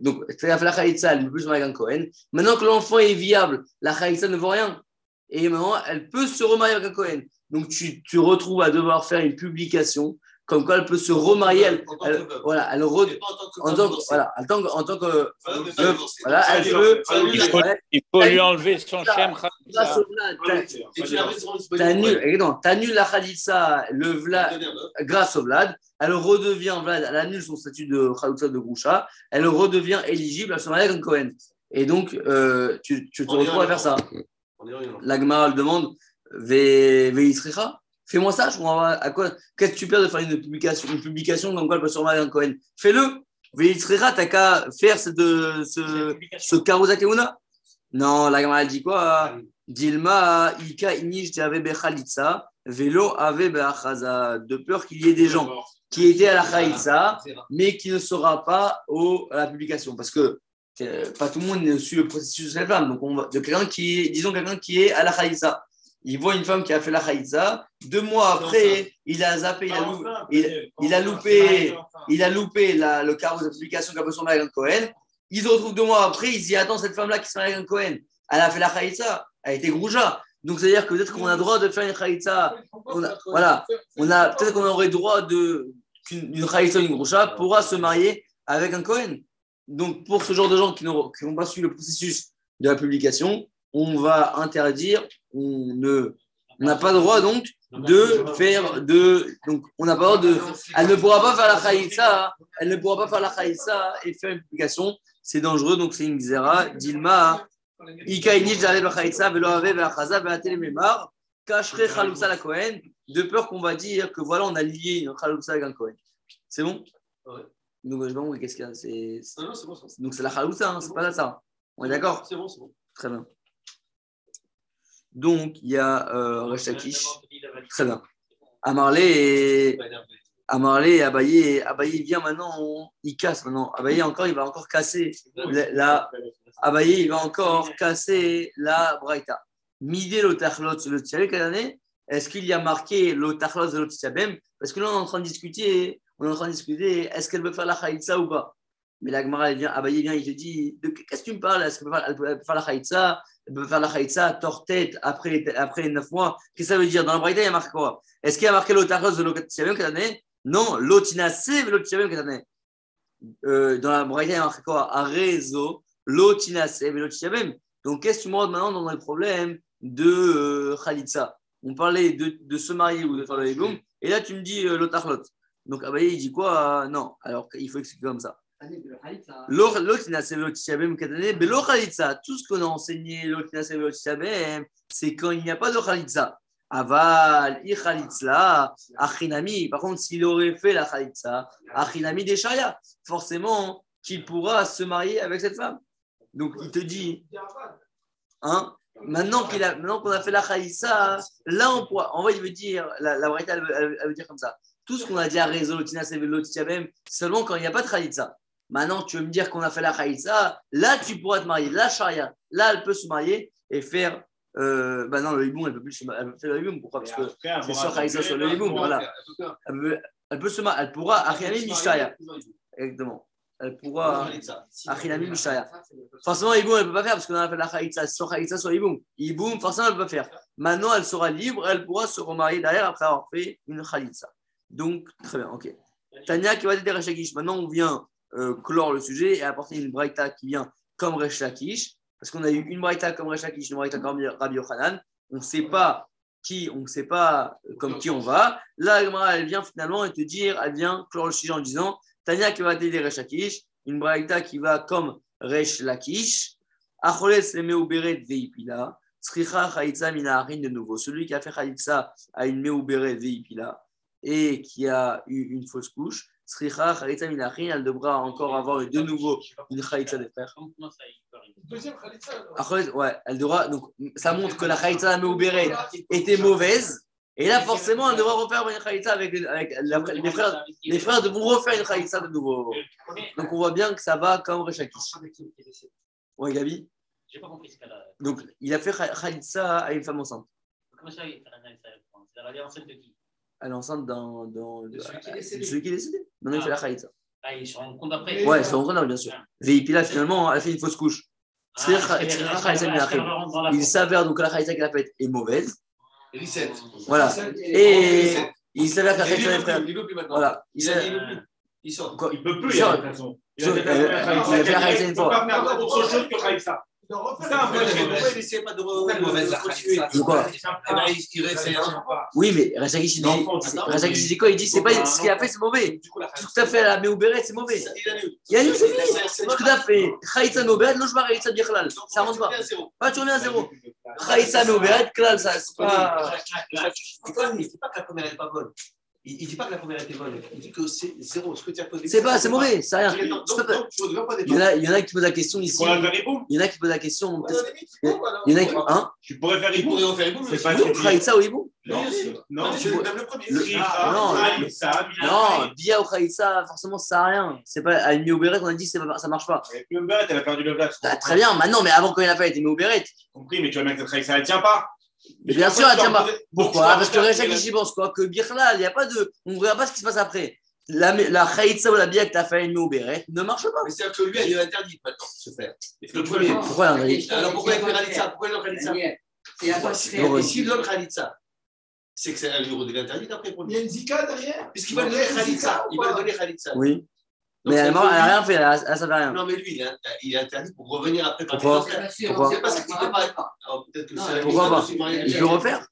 Donc, tu as fait la Khalitsa, elle ne peut plus marier Cohen. Maintenant que l'enfant est viable, la Khalitsa ne vaut rien. Et maintenant, elle peut se remarier avec un Cohen. Donc, tu te retrouves à devoir faire une publication comme quoi elle peut se remarier. Elle, En tant elle- que veuve. voilà, elle re- en tant que voilà, en tant que, en tant voilà, elle peut. Il faut, Ouais, il faut lui enlever son Shem t'annules la Khalitsa, le vlad, grâce au Vlad, elle redevient Vlad, elle annule son statut de Khalitsa de Groucha, elle redevient éligible à se marier avec un Cohen. Et donc, euh, tu, tu te retrouves à faire ça. On est en Irlande. La Gemara elle demande Ve- Veisricha Fais-moi ça, je comprends à quoi. Qu'est-ce que tu perds de faire une publication, une publication comme quoi remarier avec un Cohen? Fais-le Veisricha, t'as qu'à faire ce, de, ce, ce Karuza Non, la Gemara elle dit quoi? Dilma, Ika, Inish, Jave Bechalitza, Velo, Ave Beachaza. De peur qu'il y ait des gens qui étaient à la Khalitza, mais qui ne sera pas au, à la publication. Parce que euh, pas tout le monde suit le processus de la femme. Donc, on va, de quelqu'un qui est, disons, quelqu'un qui est à la Khalitza. Il voit une femme qui a fait la Khalitza. Deux mois après, il a zappé, il a, lou- il, il a loupé, il a loupé la, le carreau de publication qu'a besoin de marier avec un Cohen. Ils se retrouvent deux mois après, ils se disent Attends, cette femme-là qui se marie avec un Cohen, elle a fait la Khalitza, elle a été grouja. Donc, c'est-à-dire que peut-être qu'on a le droit de faire une Khalitza. On a- voilà. On a, peut-être qu'on aurait le droit de, qu'une une Khalitza, une grouja pourra se marier avec un Cohen. Donc, pour ce genre de gens qui n'ont pas suivi le processus de la publication, on va interdire, on ne on n'a pas le droit donc de faire de. Donc, on n'a pas le droit de. Elle ne pourra pas faire la Khalitza, elle ne pourra pas faire la Khalitza et faire une publication. C'est dangereux, donc c'est une Xera. Dilma, Ika Inish, Jaleh Bachalitza, Velo Ave, Beachaza, Beatel Memar, Kashre Chalousa la Kohen, de peur qu'on va dire que voilà, on a lié une Chalousa avec un Kohen. C'est bon? Donc, je qu'est-ce qu'il y a? C'est- bon. Donc, c'est la Chalousa, hein, c'est pas la ça. On est d'accord? C'est bon, c'est bon. Très bien. Donc, il y a euh, Resh Lakish. Très bien. Amarlé et. Amarlé Abaye, Abaye vient maintenant, il casse maintenant. Abaye encore, il va encore casser la, la- Abaye, il va encore casser la Braïta. Midé l'otachlot le quelle année? Est-ce qu'il y a marqué l'otachlot de l'otchabem Parce que là, on est en train de discuter, on est en train de discuter, est-ce qu'elle veut faire la chaïtza ou pas? Mais la Gemara, elle vient, Abaye vient, il te dit, de- qu'est-ce que tu me parles? Est-ce qu'elle peut faire, la chaïtza Elle peut faire la chaïtza, tort-tête, après, après 9 mois. Qu'est-ce que ça veut dire? Dans la Braïta, il y a marqué quoi? Est-ce qu'il y a marqué l'otachlot de quelle année Non, l'otinase de l'otchabem, quelle année euh, dans la Braïta, il y a marqué quoi? Arezo, l'otinase et l'otchabem. Donc, qu'est-ce que tu me rends maintenant dans le problème de euh, Khalitsa On parlait de, de se marier ou de faire le hiboum, et là, tu me dis euh, l'otachlot. Donc, Abaye, il dit quoi? Non, alors il faut expliquer comme ça. Khalitsa, tout ce qu'on a enseigné, c'est quand il n'y a pas de Khalitsa. Aval, i Khalitsa, achinami. Par contre, s'il aurait fait la Khalitsa, achinami des forcément qu'il pourra se marier avec cette femme. Donc, il te dit, hein, maintenant qu'il a, maintenant qu'on a fait la Khalitsa, là, on pourra, en vrai, il veut dire, la, la Braïta, elle, veut- elle elle veut dire comme ça. Tout ce qu'on a dit à Rézo, Tina, Sevelo, Tiabem, seulement quand il n'y a pas de Khalitsa. Maintenant, tu veux me dire qu'on a fait la Khalitsa, là, tu pourras te marier. La Sharia, là, elle peut se marier et faire. Euh, bah non, le hiboum, elle peut plus se marier. Elle peut faire le hiboum. Pourquoi? Parce que c'est sur Khalitsa, sur le hiboum. Voilà. Elle, peut, elle peut se marier. Elle pourra. Achinami Mishtaya. Exactement. Elle pourra. Achinami Mishtaya. Forcément, hiboum, elle ne peut pas faire parce qu'on a fait la Khalitsa. Sur Khalitsa, sur hiboum. Hiboum, forcément, elle ne peut pas faire. Maintenant, elle sera libre. Elle pourra se remarier derrière après avoir fait une Khalitsa. Donc, très bien. Ok. Tania qui va dire Rechakish. Maintenant, on vient euh, clore le sujet et apporter une braïta qui vient comme Resh Lakish, parce qu'on a eu une braïta comme Resh Lakish, une braïta comme Rabbi Yochanan. On ne sait pas qui, on ne sait pas comme qui on va. Là, elle vient finalement et te dire, elle vient clore le sujet en disant Tania qui va t'aider Resh Lakish, une braïta qui va comme Resh Lakish, Acholes le Meuberet Veipila, Sricha Chaitza Minaharin de nouveau. Celui qui a fait Chaitza à une Meuberet Veipila et qui a eu une fausse couche, Sricha Chaitza Minaharin, elle devra encore avoir de nouveau une Chaitza des frères. Deuxième alors. Après, ouais, elle devra. Donc, ça montre que la Chaitza à Meuberet était mauvaise. Et là, forcément, elle devra refaire une Chaitza avec, les- avec la- les frères. Les frères devront refaire une Chaitza de nouveau. Donc, on voit bien que ça va comme Rechakish. Ouais, Gabi. J'ai pas compris ce a. Donc, il a fait Chaitza à une femme enceinte. Comment ça, il fait la naïf, ça C'est la variante de qui? Elle est enceinte dans. dans De celui qui est décédé. de celui qui est décédé. Maintenant, il fait la Chaitza. Ah, il se rend compte après. Ouais, c'est en bien sûr. Veipila, finalement, elle a fait une fausse couche. Ah, Il s'avère donc que la Chaitza qu'elle a faite est mauvaise. Reset. Voilà. Et il s'avère que la Et des il plus maintenant. Voilà. Il Il peut plus, Il a fait la Khaïsa une Il ne peut fois. pas faire autre chose que Khaïsa. De refaire Ça, une c'est essaie pas de Pourquoi re- mauvaise de la continuer Khaïsa De quoi Eh ben, il il réessaye. hein. Oui, mais c'est- Rachakish, mais- il dit quoi Il dit, c'est pas ce qu'il a fait, c'est mauvais. Tout à fait, la Meuberet, c'est mauvais. Il a eu. Il y a eu, c'est fini. C'est Ce que tu as fait, Khaïtza Meuberet, Loshma Khaïtza Bichlal. Ça rentre pas. Ah, tu reviens à zéro. Khaïtza Meuberet, Klal, ça, c'est pas. Dit pas que la première n'est pas bonne. Il ne dit pas que la première était bonne. Il dit que c'est zéro. Ce que tu as posé. C'est pas, c'est mauvais, c'est rien. Pas- ne pas Il y, en a, qui posent la question ici. Pour la faire Iboum, Il y en a qui posent la question. Il y en a qui. Hein tu pourrais faire Iboum. C'est pas Oui, Khaïtza ou Ibou Non, non, le premier. Le- Sricha, non, Bia ou Khaïtza, forcément, ça sert à rien. C'est pas à une Meuberet qu'on a dit que pas- ça marche pas. Et puis, Mbert, elle a perdu le blast. Ah, très bien, maintenant, mais avant, quand il a fait, elle était Meuberet. compris, mais tu vois bien que Khaïsa, elle tient pas. Mais bien sûr, elle donc, Pourquoi Parce que Rechakish, il pense quoi Que Birla, il n'y a pas de. On ne verra pas ce qui se passe après. La, la Khaïtza ou la Bia que tu as fait à une Meuberet ne marche pas. Mais c'est-à-dire que lui, il est interdit maintenant de se faire. Le premier. Pourquoi il a Alors pourquoi il fait Khalitsa Pourquoi il donne Khalitsa C'est Et s'il donne Khalitsa, c'est que ça lui redevient interdit après pour Il lui. y a une zika derrière. Puisqu'il va donner Khalitsa. Il va lui donner Khalitsa. Oui. Mais ça elle veut n'a dire- rien fait, elle a- elle savait rien. Non, mais lui, il est, il est interdit pour revenir après quand Pourquoi il va faire. Pourquoi C'est parce qu'il ne peut pas. Alors, peut-être que c'est la pourquoi pas. Il peut refaire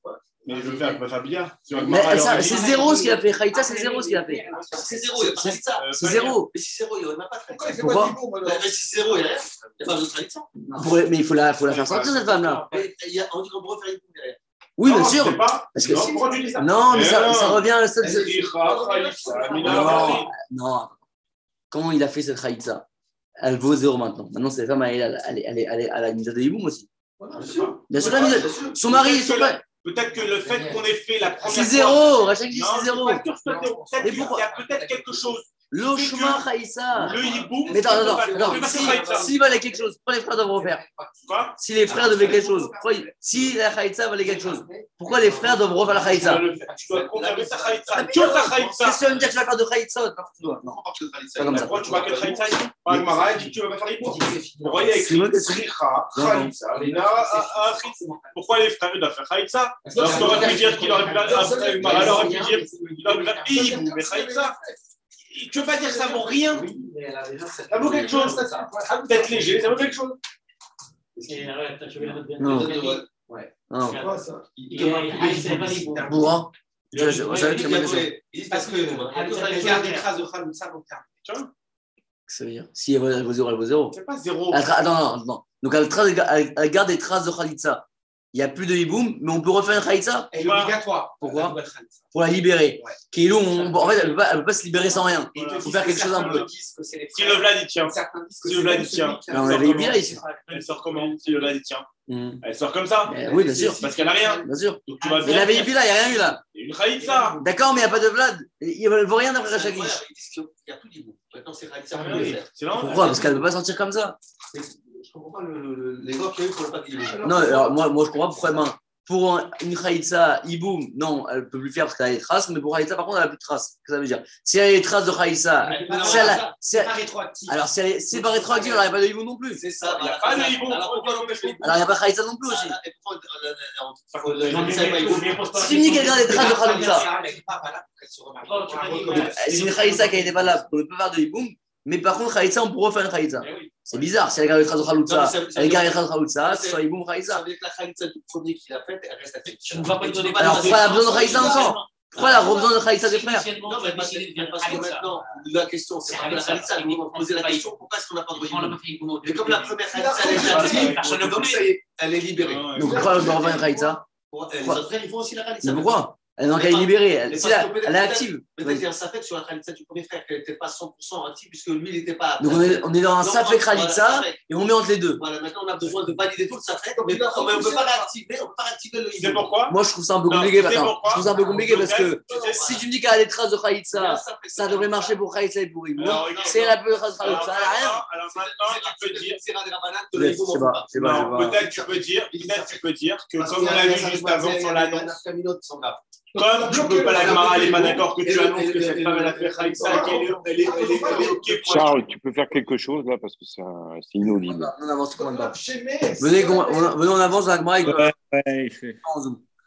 Mais je veux faire, pas faire billard. Elle ça, c'est zéro ce qu'il a fait. Khaïtza, c'est zéro ce qu'il a fait. C'est zéro, il n'y a pas de. Euh, C'est pas zéro. Mais si zéro, il n'y aurait même pas de Pourquoi pas Bah, Mais si zéro, il n'y a rien. Il n'y a pas de. Pour- Mais il faut la, faut la faire sortir, cette femme-là. Mais il y a- On dit qu'on pourrait faire une boum derrière. Oui, Non, bien je sûr. sais pas. Parce que Non, ça Non, mais Mais ça, ça revient à Mina, Non, non. Comment il a fait cette Khaïtza Elle vaut zéro maintenant. Maintenant, cette femme, elle, elle, elle, elle, elle, elle a une mise de aussi. Bien sûr. Bien sûr, la Son mari, son frère. Peut-être que le fait qu'on ait fait la première C'est fois- zéro. Rachel dit c'est zéro. Peut-être qu'il y a peut-être quelque chose. L'Oshma Khaïsa. Le hibou. Mais attends, attends, pas- attends. pas. S'il valait quelque chose, pourquoi les frères doivent refaire Quoi? Si les frères devaient quelque chose, si la Khaïtza valait quelque chose, pourquoi les frères doivent refaire la Tu le faire. Tu dois conserver ta Ah, Que non. ta Khaïsa. Qu'est-ce que tu vas me dire que tu vas faire de pas tu dois Non. Pas comme ça. Pourquoi tu vas que Khaïsa ici? Par Mara, dit que tu vas pas faire hibou. Vous voyez, C'est moi écrit Sricha, Non, non. Khaïsa, Lina. Pourquoi les frères doivent faire tu pu dire qu'il aurait pu dire qu'il aurait pu faire hibou, mais Khaïsa. Tu veux pas dire que ça vaut rien Ça vaut quelque chose. Peut-être léger, ça vaut quelque chose. Ouais. Non. Ouais. Non. C'est quoi ça Et, et, et, c'est pas les bons. Bourrin. Je- je- je savais que c'est parce que a des traces de dans le terme. Tu vois Ça veut dire Si elle vaut elle vaut zéro, elle vaut zéro. C'est pas zéro. Elle tra- Attends, non, non. Donc elle, elle- elle garde des traces de Khalitsa. Il n'y a plus de hiboum, mais on peut refaire une Khalitsa Elle est obligatoire. Pourquoi La pour la libérer. Ouais. Qui on, en fait, elle ne peut, pas- elle peut pas se libérer sans rien. Te Faut faire que quelque chose un peu. Si le Vlad il tient, Certains disent que Si c'est le Vlad, il tient. on ici. elle sort comment Si le Vlad il tient Hum. Elle sort comme ça. Mais oui, bien sûr. Parce qu'elle a rien. Bien sûr. Donc tu vas Mais la VIP là, il n'y a rien eu là. Il y a une Khaïsa. D'accord, mais il n'y a pas de Vlad. Il ne vaut rien d'après C'est Rachakish. qu'il n'y a plus d'Iboum. Maintenant, c'est Khalitsa qui Ah. Pourquoi? Parce qu'elle ne peut pas sortir comme ça. Je comprends pas le- le- l'exemple qu'il y a eu pour le pas d'Iboum. Non, alors moi, moi je comprends pourquoi. ben, pour un- une Khaïtsa, Iboum, non, elle ne peut plus faire parce qu'elle a des traces, mais pour Khaïtsa, par contre, elle n'a plus de traces. Qu'est-ce que ça veut dire? Si elle a des traces de Khaïtsa, a- C'est pas rétroactif. alors si elle est- si c'est pas rétroactif, alors il n'y a pas de Iboum non plus. C'est ça. Il y a pas de Iboum. Alors pourquoi on empêche l'Iboum Alors il n'y a pas Khaïtsa non plus aussi. Ah, pas pas Si tu me dis question. qu'elle garde des traces de Khaïtsa, Elle n'est pas valable pour qu'elle se remarie. Oh, euh, c'est une Khaïtsa qui a été valable pour ne pas faire de Iboum, Mais par contre, Khaïtsa, on pourrait refaire une Khaïtsa. C'est bizarre. Si elle garde Khazot Non, Khaloutsa, ça- ça garde dire- Khazot Khaloutsa, c'est- soit Iboum Ça Khaïtsa. veut dire que la Khalitsa du premier qu'il a faite, elle reste à Tu ne vas pas lui donner Alors, pourquoi elle a besoin de Khaïtsa encore Pourquoi elle a besoin de Khaïtsa des frères Non, mais parce de que, maintenant, la question, c'est pas la Khalitsa. Nous, on va poser la question pourquoi est-ce qu'on n'a pas de la. Mais comme la première Khalitsa, elle est ça elle est libérée. Donc, pourquoi elle doit une Khaïtsa Pour- Les autres frères, ils font aussi la Khalitsa. Mais pourquoi Elle n'a qu'à est libérée. Elle, si parce elle, elle est active. Peut-être qu'il y a un safek sur la Khalitsa du premier frère, qu'elle n'était pas 100% active, puisque lui, il n'était pas. Donc, on est, on est dans un Safek Khalitsa et on met entre les deux. Voilà, maintenant, on a besoin de valider tout le safek, mais on ne peut pas réactiver, on peut pas réactiver le Tu sais Iboum. pourquoi Moi, je trouve ça un peu Non, compliqué Je trouve ça un peu compliqué parce que si tu me dis qu'elle a des traces de safek, ça devrait marcher pour Khaïtsa et pour regarde. Si elle a peu de traces de elle a rien. maintenant, alors maintenant. C'est tu peux dire, peut-être tu peux dire que comme on a vu juste avant sur l'annonce, comme tu peux pas la Gemara, elle n'est pas d'accord que tu annonces que cette femme elle a fait Khaïtsa, qu'elle est, elle est, elle est, elle est ok Charles, tu peux faire quelque chose là parce que c'est inaudible. On avance Chez mes- Venez, on, avance la Gemara avec euh, Ouais,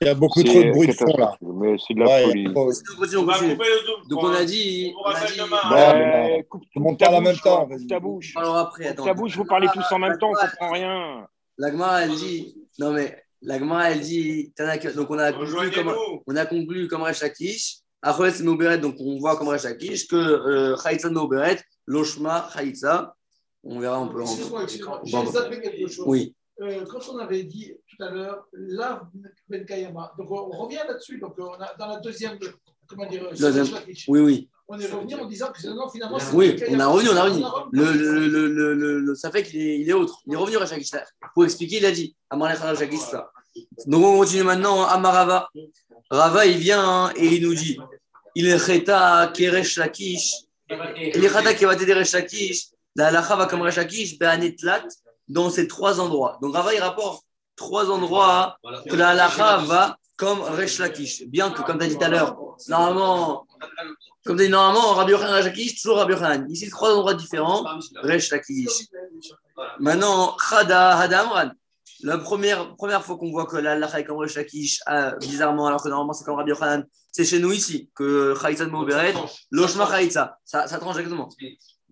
il y a beaucoup trop de bruit de fond là. Mais c'est de la folie. On va couper le zoom. Donc on a dit, On rappelle demain. monde parle en même temps. Coupe ta bouche. après. Attends. ta bouche, vous parlez tous en même temps, on comprend rien. La Gemara, elle dit, non mais la Gemara, elle dit, donc on a conclu comme, on a conclu comme Meuberet, donc on voit comme Resh Lakish que euh, Chaïtza Meuberet, Loshma Chaïtza, on verra un peu. Excuse-moi, excuse-moi, Bon, j'ai zappé quelque chose. Oui, Euh, quand on avait dit tout à l'heure, l'Av Ben Kayama, donc on, on revient là-dessus, donc on a, dans la deuxième, comment dire, Deuxième. chapitre, oui, oui. on est revenu en disant que c'est- non, finalement, c'est Oui, Ben on Kayama. a revenu, on a revenu. Le, le, le, le, le, le- ça fait qu'il est, il est autre. Il est revenu Lakish. Pour expliquer, il a dit, Amalek ça. Donc on continue maintenant à Marava. Rava, il vient hein, et il nous dit, il Cheta Keresh Lakish. Les Khata qui va t'aider Resh Lakish, la halacha va comme Resh Lakish, Be'anetlat, dans ces trois endroits. Donc Rava, il rapporte trois endroits que la halacha va comme Resh Lakish. Bien que, comme tu as dit tout à l'heure, normalement, comme dit, normalement, Rabbi Yochanan Lakish, toujours Rabbi Yochanan. Ici, trois endroits différents, Resh Lakish. Maintenant, Chada Hadamran. La première, première fois qu'on voit que la halacha est comme Resh Lakish, ah, bizarrement, alors que normalement c'est comme Rabbi Yochanan, c'est chez nous ici, que Chaïtza de Mauberet, Loshma Chaïtza. Ça, ça tranche exactement.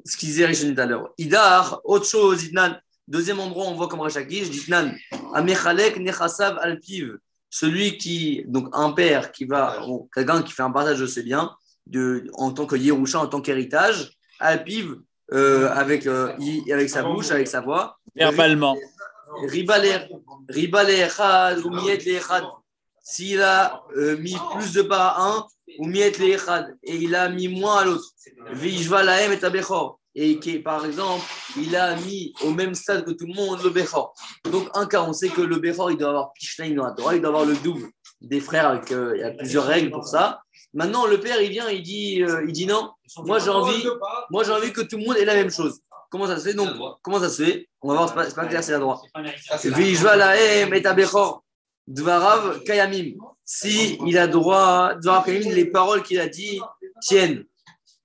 Ce qu'ils disaient Richard tout à l'heure. Idar, autre chose, Idnan. Deuxième endroit, on voit comme Rachakish, Idnan. Amechalek Nechasav Alpiv. Celui qui, donc un père qui va, bon, quelqu'un qui fait un partage de ses biens, de, en tant que Yerusha, en tant qu'héritage, Alpiv, euh, avec, euh, avec sa bouche, avec sa voix. Verbalement. Echad, ou Miet le Echad. S'il a euh, mis plus de pas à un, ou Miet le Echad, et il a mis moins à l'autre. Vishva Lahem et Abechor. Et qui, par exemple, il a mis au même stade que tout le monde le Bechor. Donc, un cas, on sait que le Bechor, il doit avoir Pishnaim dans la Torah, il doit avoir le double des frères, avec, euh, il y a plusieurs règles pour ça. Maintenant, le père, il vient, il dit, euh, il dit non, moi j'ai envie, moi j'ai envie que tout le monde ait la même chose. Comment ça se fait Donc, comment ça se fait On va voir, c'est pas, clair, c'est la droite. Vishva Lahem et Abechor. Dvarav Kayamim. Si il a droit, Dvarav Kayamim, les paroles qu'il a dit tiennent.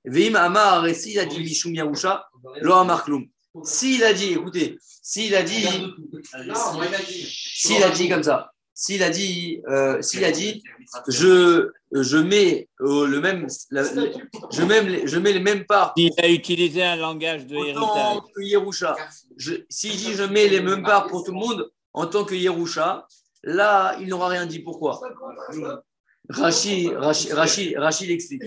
Veim Amar, et s'il a dit Mishum Yarusha, Lo Amar. S'il a dit, écoutez, s'il a dit, s'il a dit comme ça, s'il a dit, euh, s'il a dit, je, je mets euh, le même, la- je mets, les- je mets les mêmes parts Il a utilisé un langage de héritage. en tant que Yerusha. Je- S'il dit je mets les mêmes parts pour tout le monde en tant que Yerusha, là, il n'aura rien dit. Pourquoi? Rachid, Rachid, Rachid, Rachid explique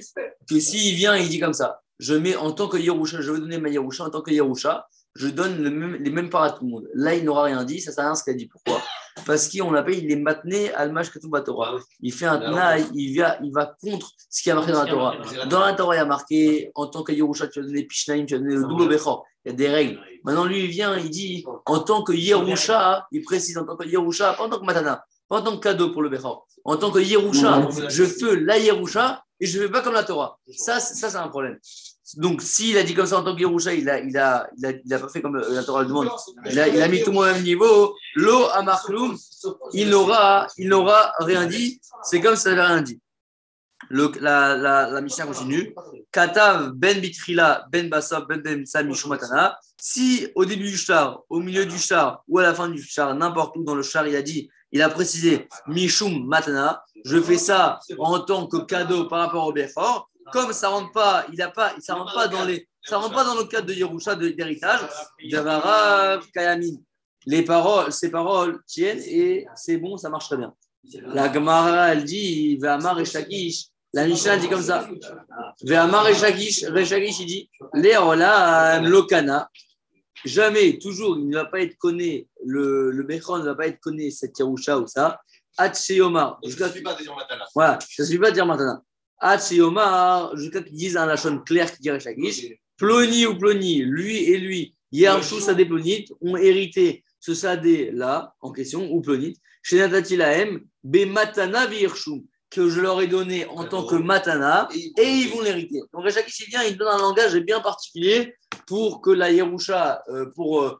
que s'il vient et il dit comme ça, je mets en tant que Yerusha, je vais donner ma Yerusha en tant que Yerusha, je donne le même- les mêmes parts à tout le monde. Là, il n'aura rien dit, ça sert à rien ce qu'il a dit. Pourquoi? Parce qu'on appelle, il est matné al-mash Torah. Il fait un tnaï, il, vient, il va contre ce qui a marqué dans la Torah. Dans la Torah, il y a marqué en tant que Yerusha, tu vas donner Pishnaim, tu vas donner le double Bechor. Il y a des règles. Maintenant, lui, il vient, il dit en tant que Yerusha, il précise en tant que Yerusha, pas en tant que Matana, pas en tant que cadeau pour le Bechor. En tant que Yerusha, je fais la Yerusha et je ne fais pas comme la Torah. Ça c'est un problème. Donc, s'il a dit comme ça en tant que Yerusha, il n'a a, pas fait comme la Torah le demande. Il a, mis tout le monde au même niveau. L'eau à Markloum, il n'aura rien dit. C'est comme si ça n'avait rien dit. La, la, continue. Katav ben bitrila ben basab ben demsa mishumatana. Si au début du char, au milieu du char ou à la fin du char, n'importe où dans le char, il a dit, il a précisé mishum matana, je fais ça en tant que cadeau par rapport au Bechor. Comme ça rentre pas, il a pas, ça rentre pas dans les, Ça ne rentre pas dans le cadre de Yerusha, de- d'héritage. Davarav, Kayamin. Les paroles, ces paroles tiennent et c'est bon, ça marche très bien. La Gemara, elle dit, Ve'amar et Shakish. La Mishnah dit comme ça. Ve'amar et Shakish, Shakish, il dit, Léola, Lokana. Jamais, toujours, il ne va pas être connu, le, le Bechon ne va pas être connu, cette Yerusha ou ça. Hatsheyomar. Donc, je ne suis pas gens matana. Voilà, ça ne suffit pas dire maintenant. Jusqu'à qu'ils disent un lachon clair qui dirait Shakish. Ploni ou Ploni, lui et lui, Yershu Sadé ont hérité ce Sadé là, en question, ou Plonit, chez Natati Lahem, Be Matana Virshu, que je leur ai donné en tant que Matana, et ils vont l'hériter. Donc Shakish, il vient, il donne un langage bien particulier pour que la Yerusha, euh, pour, euh,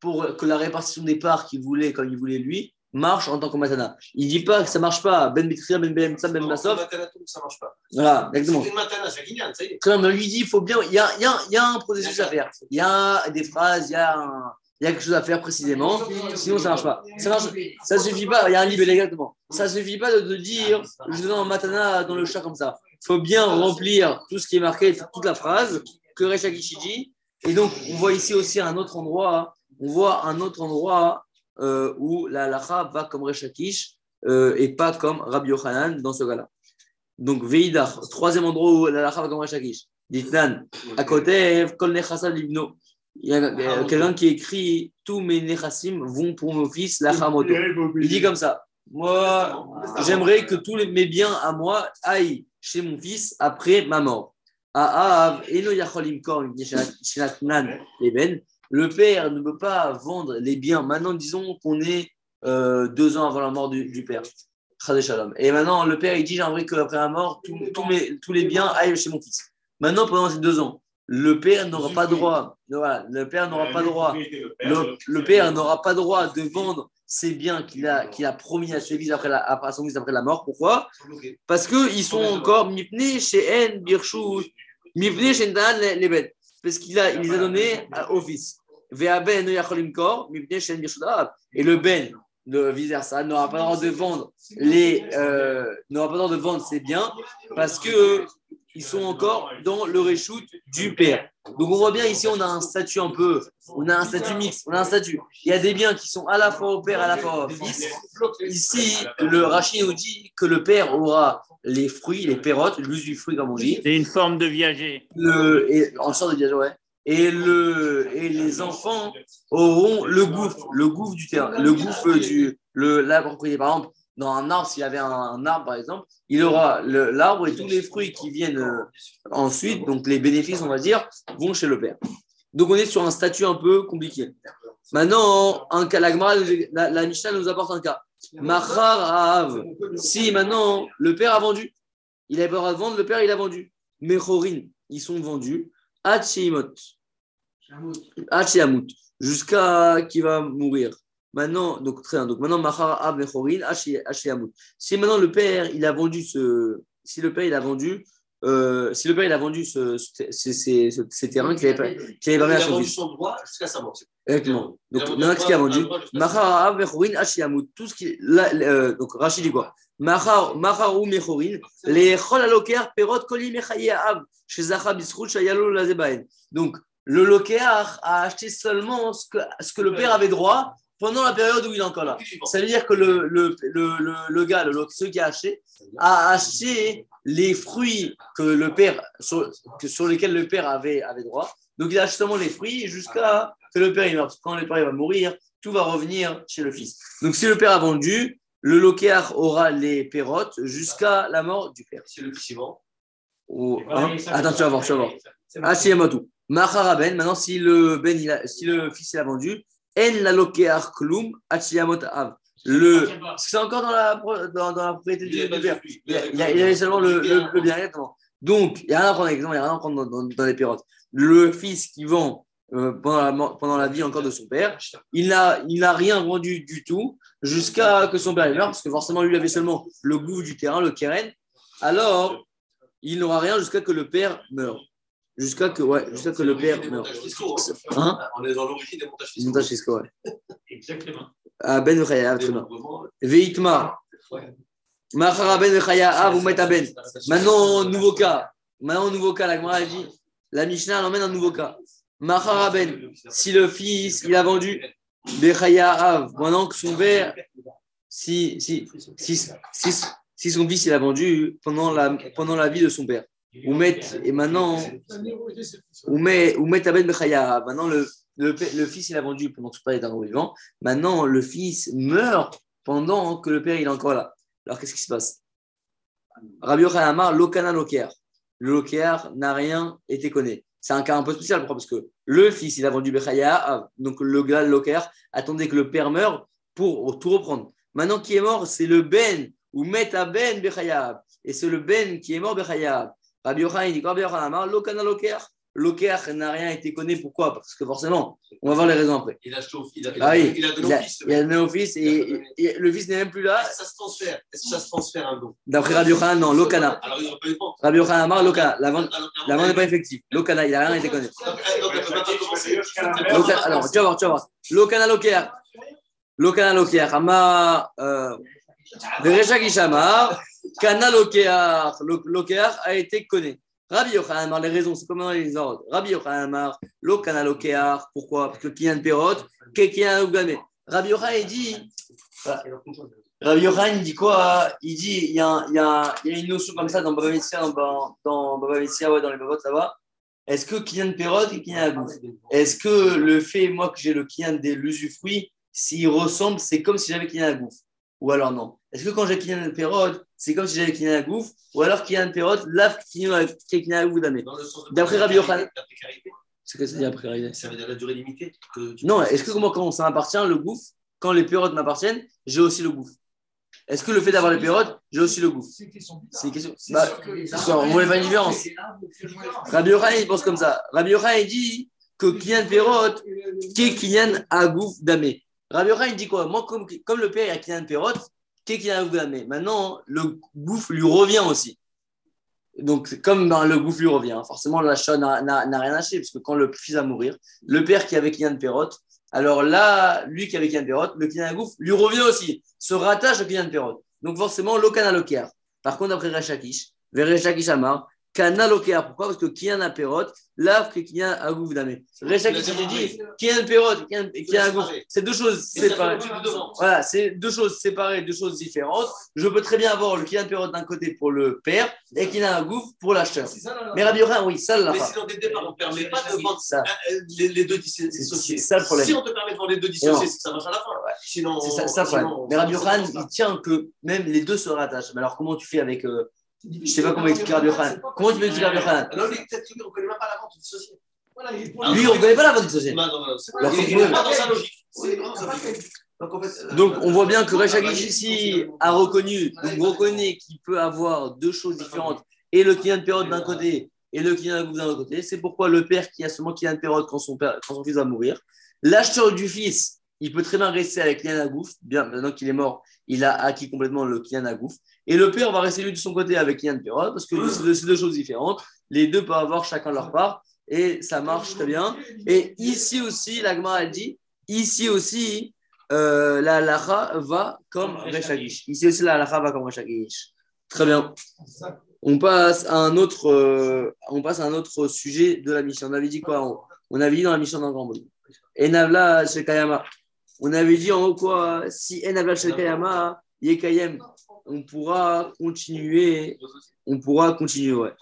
pour que la répartition des parts qu'il voulait, comme il voulait lui, marche en tant que Matana. Il dit pas que ça marche pas, Ben Bitria, Ben Ben Ben Basov. matana, tout, ça ne marche pas. Voilà, exactement. C'est une matana, c'est ça est. Très bien, mais lui dit, il faut bien, il y a, il y a- il y a un processus à faire. Il y a des phrases, il y a, un- il y a quelque chose à faire précisément. Sinon, ça marche pas. Ça marche, ça suffit pas. Il y a un libellé exactement. Ça suffit pas de, de dire, je donne un matana dans le chat comme ça. Il faut bien remplir tout ce qui est marqué, toute la phrase que Rechakishi dit. Et donc, on voit ici aussi un autre endroit. On voit un autre endroit euh, où la halacha va comme Rechakish euh, et pas comme Rabbi Yochanan dans ce cas-là. Donc, Veidar, troisième endroit où la halacha va comme Rechakish. Ditnan, à côté, Kol Libno. Il y a euh, quelqu'un qui écrit Tous mes Nechassim vont pour mon fils, la Hamoto. Il dit comme ça Moi, j'aimerais que tous les- mes biens à moi aillent chez mon fils après ma mort. Aav, Eno Yacholim Kor, Shinatnan, Leben. Le père ne peut pas vendre les biens. Maintenant, disons qu'on est euh, deux ans avant la mort du, père. Et maintenant, le père, il dit J'aimerais qu'après la mort, tous- les biens aillent chez mon fils. Maintenant, pendant ces deux ans, le père n'aura pas droit. Le père n'aura pas droit. Le, père n'aura pas droit de vendre ses biens qu'il a, promis à, après la, son fils après la mort. Pourquoi? Parce qu'ils sont encore mipne chez Birchou, mipne chez Ndan Leben. Parce qu'il a, il les a donnés à- au fils. Ve'aben no yacholim kor, mipne chez En Birchou Da'ab. Et le Ben, le vice versa, n'aura pas le droit de vendre les, euh, n'aura pas le droit de vendre ses biens parce que ils sont encore dans le reshoot du père. Donc on voit bien ici, on a un statut un peu, on a un statut mixte, on a un statut. Il y a des biens qui sont à la fois au père, à la fois au fils. Ici, le Rachid nous dit que le père aura les fruits, les pérotes, l'usufruit comme on dit, C'est une forme de viager. le, et, en sorte de dire, ouais. Et, le, et les enfants auront le gouffre, le gouffre du terrain, le gouffre du, le, la propriété. Par exemple, dans un arbre, s'il y avait un, arbre, par exemple, il aura l'arbre et tous les fruits qui viennent euh, ensuite, donc les bénéfices, on va dire, vont chez le père. Donc on est sur un statut un peu compliqué. Maintenant, un cas, la, la, Mishnah nous apporte un cas. Machar. Si maintenant le père a vendu, il le droit de vendre, le père il a vendu. Mechorin, ils sont vendus. Hacheimot. Hacheamut. Jusqu'à qui va mourir. Maintenant, donc très bien. Donc maintenant, Machar. Si maintenant le père il a vendu ce. Si le père il a vendu. euh, si le père il a vendu ce, ce- ces, ces- terrains qu'il avait, pas- qu'il avait a à son vendu son droit jusqu'à sa mort. Exactement. Donc, vendu maintenant, qu'est-ce qu'il a vendu Mechorin Hashiamut. Tout ce qui. là, euh, donc, Rachid dit quoi? Ou Mechorin. Les Chol Aloker Perot Koli Mechaye Av. Chez Zacha Bisrout Shayalo Lazebaen. Donc, le Lokéar a acheté seulement ce que, ce que le père avait droit pendant la période où il est encore là. Ça veut dire que le, le, le, le, gars, le, ceux qui a acheté, a acheté les fruits que le père, sur, que, sur lesquels le père avait, avait droit. Donc il achète seulement les fruits jusqu'à que le père il meurt. Quand le père il va mourir, tout va revenir chez le fils. Donc si le père a vendu, le lokéar aura les pérotes jusqu'à la mort du père. Si le mort, Ou- hein? Attends, tu vas voir, tu vas voir. Ah, si, maintenant, si le, ben, il a- si le fils il a vendu, En la lokear klum. Le, c'est encore dans la, dans, dans la propriété il du, fruits. Il y a- il avait seulement le, le, le bien, exactement. Donc, il n'y a rien à prendre, exemple, il n'y a rien à prendre dans, dans, dans les pérotes. Le fils qui vend euh, pendant, la, pendant la vie encore de son père, il n'a il n'a rien vendu du tout jusqu'à que son père meure, parce que forcément, lui, il avait seulement le goût du terrain, le keren. Alors, il n'aura rien jusqu'à que le père meure. Jusqu'à que, ouais, jusqu'à que le père meure. montages fiscaux, hein. Hein On est dans l'origine des montages fiscaux. Montage fiscal, ouais. Exactement. Ah, Ben Chaya, très bien. Veitma. Machara Ben Chaya, ah, vous mettez à Ben. Maintenant, nouveau cas. Maintenant, nouveau cas, la Gemara elle dit la Mishnah elle emmène un nouveau cas. Maharaben, si le fils, il a vendu Bechaya Av, pendant que son père, si, si, si, si, si son fils, il a vendu pendant la, pendant la vie de son père. Ou met, et maintenant, Aben Bechaya. Maintenant, le, le, le fils, il a vendu pendant que son père est encore vivant. Maintenant, le fils meurt pendant que le père, il est encore là. Alors, qu'est-ce qui se passe? Rabbi Yochanan Amar, Lokana Loker. Le Loker n'a rien été connu. C'est un cas un peu spécial. Pourquoi? Parce que le fils, il a vendu Bechaya. Donc, le gars, Loker, attendait que le père meure pour tout reprendre. Maintenant, qui est mort, c'est le Ben, ou Meta Ben Bechaya. Et c'est le Ben qui est mort Bechaya. Rabbi Yochanan, il dit quoi Rabbi Yochanan Loker. Loker n'a rien été connu. Pourquoi? Parce que forcément, on va voir les raisons après. Il a il a, il Ah a, oui, il a donné au fils. il a donné au fils et, et le fils n'est même plus là. Est-ce que ça se transfère? Est-ce que ça se transfère un don D'après Rabbi Yochanan, non, Lokana. Alors, il pas. Rabbi Yochanan Amar, Lokana. La vente, n'est pas effective. Lokana, il n'a rien été connu. Lokana- alors, tu vas voir, tu vas voir. Lokana Loker. Lokana Loker. Ama. Euh. Kana Loker. Lo- Loker a été connu. Rabbi Yochanan Amar, les raisons, c'est comment les ordres. Rabbi Yochanan Amar, Lokana Loker. Pourquoi? Parce que Kiyan Perot, Kekiyan Ougame. Rabbi Yochanan, il dit. Rabbi Yochanan, il dit quoi? Il dit, il y, a, il, y a, il y a une notion comme ça dans Baba Metzia, dans, dans Baba Metzia, ouais, dans les Babot, va. Est-ce que Kiyan Perot et Agouf Est-ce que le fait, moi, que j'ai le Kiyan de l'usufruit, s'il ressemble, c'est comme si j'avais Kiyan Agouf Ou alors non Est-ce que quand j'ai Kiyan Perot, c'est comme si j'avais Kiyan Agouf Ou alors Kiyan Perot, là, Kiyan Agouf d'Amé Dans le sens de D'après Rabbi Yochanan. C'est que c'est dire après Ça veut dire la durée limitée. que tu- Non, est-ce que moi, quand ça m'appartient, le gouffre, quand les pérotes m'appartiennent, j'ai aussi le gouffre Est-ce que le fait d'avoir les pérotes, j'ai aussi le gouffre C'est une question. C'est une question. C'est Bah, on voit pas une différence. Rabbi Yochanan, il pense comme ça. Rabbi Yochanan, il dit que Kiyan Perot, qu'est Kiyan Agouf Damé. Rabbi Yochanan, il dit quoi? Moi, comme, comme le père a Kiyan Perot, qu'est Kiyan Agouf Damé Maintenant, le gouffre lui revient aussi. Donc, comme ben, le gouffre lui revient, forcément, l'achat n'a rien acheté, parce que quand le fils va mourir, le père qui avait Kiyan Perot, alors là, lui qui avait Kiyan Perot, le Kiyan Agouf lui revient aussi, se rattache au Kiyan Perot. Donc, forcément, l'Okana Loker. Par contre, après Rachakish, vers Rachakish Amar, Kana. Pourquoi? Parce que Kiyan a Perot, là que Kiyan Agouf Damé. Rachakish, il dit Kiyan Perot, Kiyan Kiyan Agouf, c'est deux choses séparées. Voilà, c'est deux choses séparées, deux choses différentes. Je peux très bien avoir le Kiyan Perot d'un côté pour le père et Kiyan Agouf pour l'acheteur. Mais Rabbi oui, ça, là. Mais sinon, dès le départ, on ne permet pas de vendre Ça, euh, les, deux dissociés. c'est ça le problème. Si on te permet de vendre les deux dissociés, c'est que ça marche à la fin. Sinon, C'est ça, le problème. Mais Rabbi il tient que même les deux se rattachent. Mais alors, comment tu fais avec. Je sais pas comment expliquer Rabbi Yochanan. Comment tu peux expliquer Rabbi Yochanan Alors, peut-être lui, on ne connaît même pas la vente dissociée. Voilà, il est pour- Lui, on ne connaît pas la vente il- pas dans sa logique. Sa logique. Donc, en fait, euh, Donc, on voit bien que Rechagish ici a reconnu, donc reconnaît qu'il peut avoir deux choses différentes et le client de période d'un côté et le client de d'un autre côté. C'est pourquoi le père qui a seulement client de période quand son, père, quand son fils va mourir. L'acheteur du fils, il peut très bien rester avec client Agouf. Bien, maintenant qu'il est mort, il a acquis complètement le client Agouf. Et le père va rester lui de son côté avec de période parce que c'est deux, c'est deux choses différentes. Les deux peuvent avoir chacun leur part et ça marche très bien. Et ici aussi, l'Agma a dit, ici aussi, euh, la halacha va comme Rechagish. Ici aussi, la halacha va comme Rechagish. Très bien. On passe à un autre, euh, on passe à un autre sujet de la mission. On avait dit quoi? On, on avait dit dans la mission d'un grand volume. Enavla Shekayama. On avait dit en haut quoi Si Shekayama, Yekayem, on pourra continuer. On pourra continuer, ouais.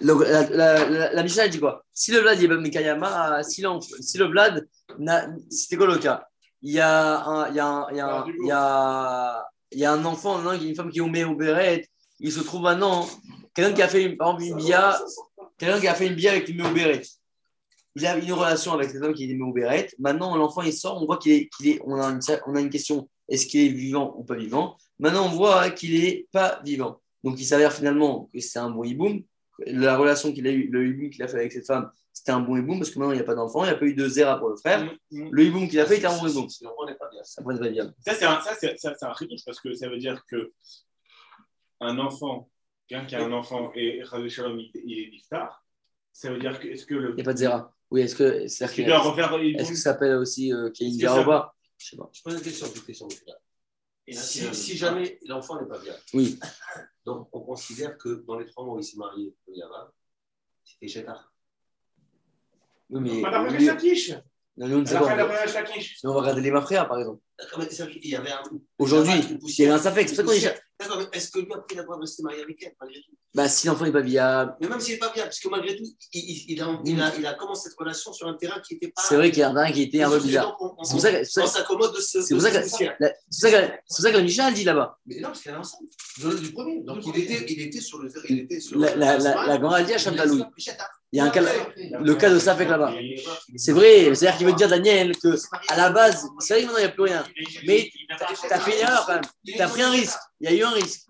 La, la, la, la Mishnah dit quoi? Si le Vlad Mekayama, si, si le Vlad, c'était quoi le cas? Il y a un, il y a un, il y a un, il y a, il y a un enfant, non, une femme qui est au Béret, il se trouve maintenant, quelqu'un qui a fait une, par exemple une bia, quelqu'un qui a fait une bia avec une Béret. Il a une relation avec cette femme qui est au Béret. Maintenant, l'enfant il sort, on voit qu'il est, on, a une, on a une question est-ce qu'il est vivant ou pas vivant? Maintenant, on voit qu'il n'est pas vivant. Donc, il s'avère finalement que c'est un bon hiboum. La relation qu'il a eu, le hiboum qu'il a fait avec cette femme, c'était un bon hiboum parce que maintenant, il n'y a pas d'enfant, il n'y a pas eu de zéra pour le frère. Le hiboum qu'il a fait était un bon hiboum. Ça c'est un, ça, un parce que ça veut dire que un enfant, quelqu'un qui a un enfant et Rabbi Shalom, il, est ça veut dire que est-ce que le. Il n'y a pas de zéra. Oui, est-ce que est-ce que ça s'appelle aussi euh, pas Je sais pas. Je pose une question, une question. monsieur. Et Si, si- si jamais l'enfant n'est pas bien, Oui. donc on considère que dans les trois mois où il s'est marié, il y a C'était Chétar. Oui, mais. Non, nous, on ne sait Après pas. d'après Shakish. Sinon, on va regarder les Mafréas, par exemple. Y avait un. Aujourd'hui, il y avait un Safek. C'est pour ça qu'on dit. D'accord, mais est-ce que lui, après, il a pas resté marié avec elle, malgré tout? Bah, si l'enfant n'est pas viable. Mais même s'il n'est pas bien, parce que malgré tout, il, il- il a, il, a, il a commencé cette relation sur un terrain qui n'était pas. C'est vrai qu'il y en a un qui était un peu bizarre. C'est pour ça que- c'est pour ça- s'accommode de ce. c'est pour de ça ce que- la- c'est ça que la elle dit là-bas. Mais non, parce qu'elle est enceinte. De- Du premier. Donc il était, il était sur le. Il était sur La- la- la- la elle à. Il y a un cas, le cas de Safek là-bas. C'est vrai, c'est-à-dire qu'il veut dire, Daniel, que à la base, c'est vrai que maintenant il n'y a plus rien. Mais T'as fait une erreur quand même. T'as pris un risque. Il y a eu un risque.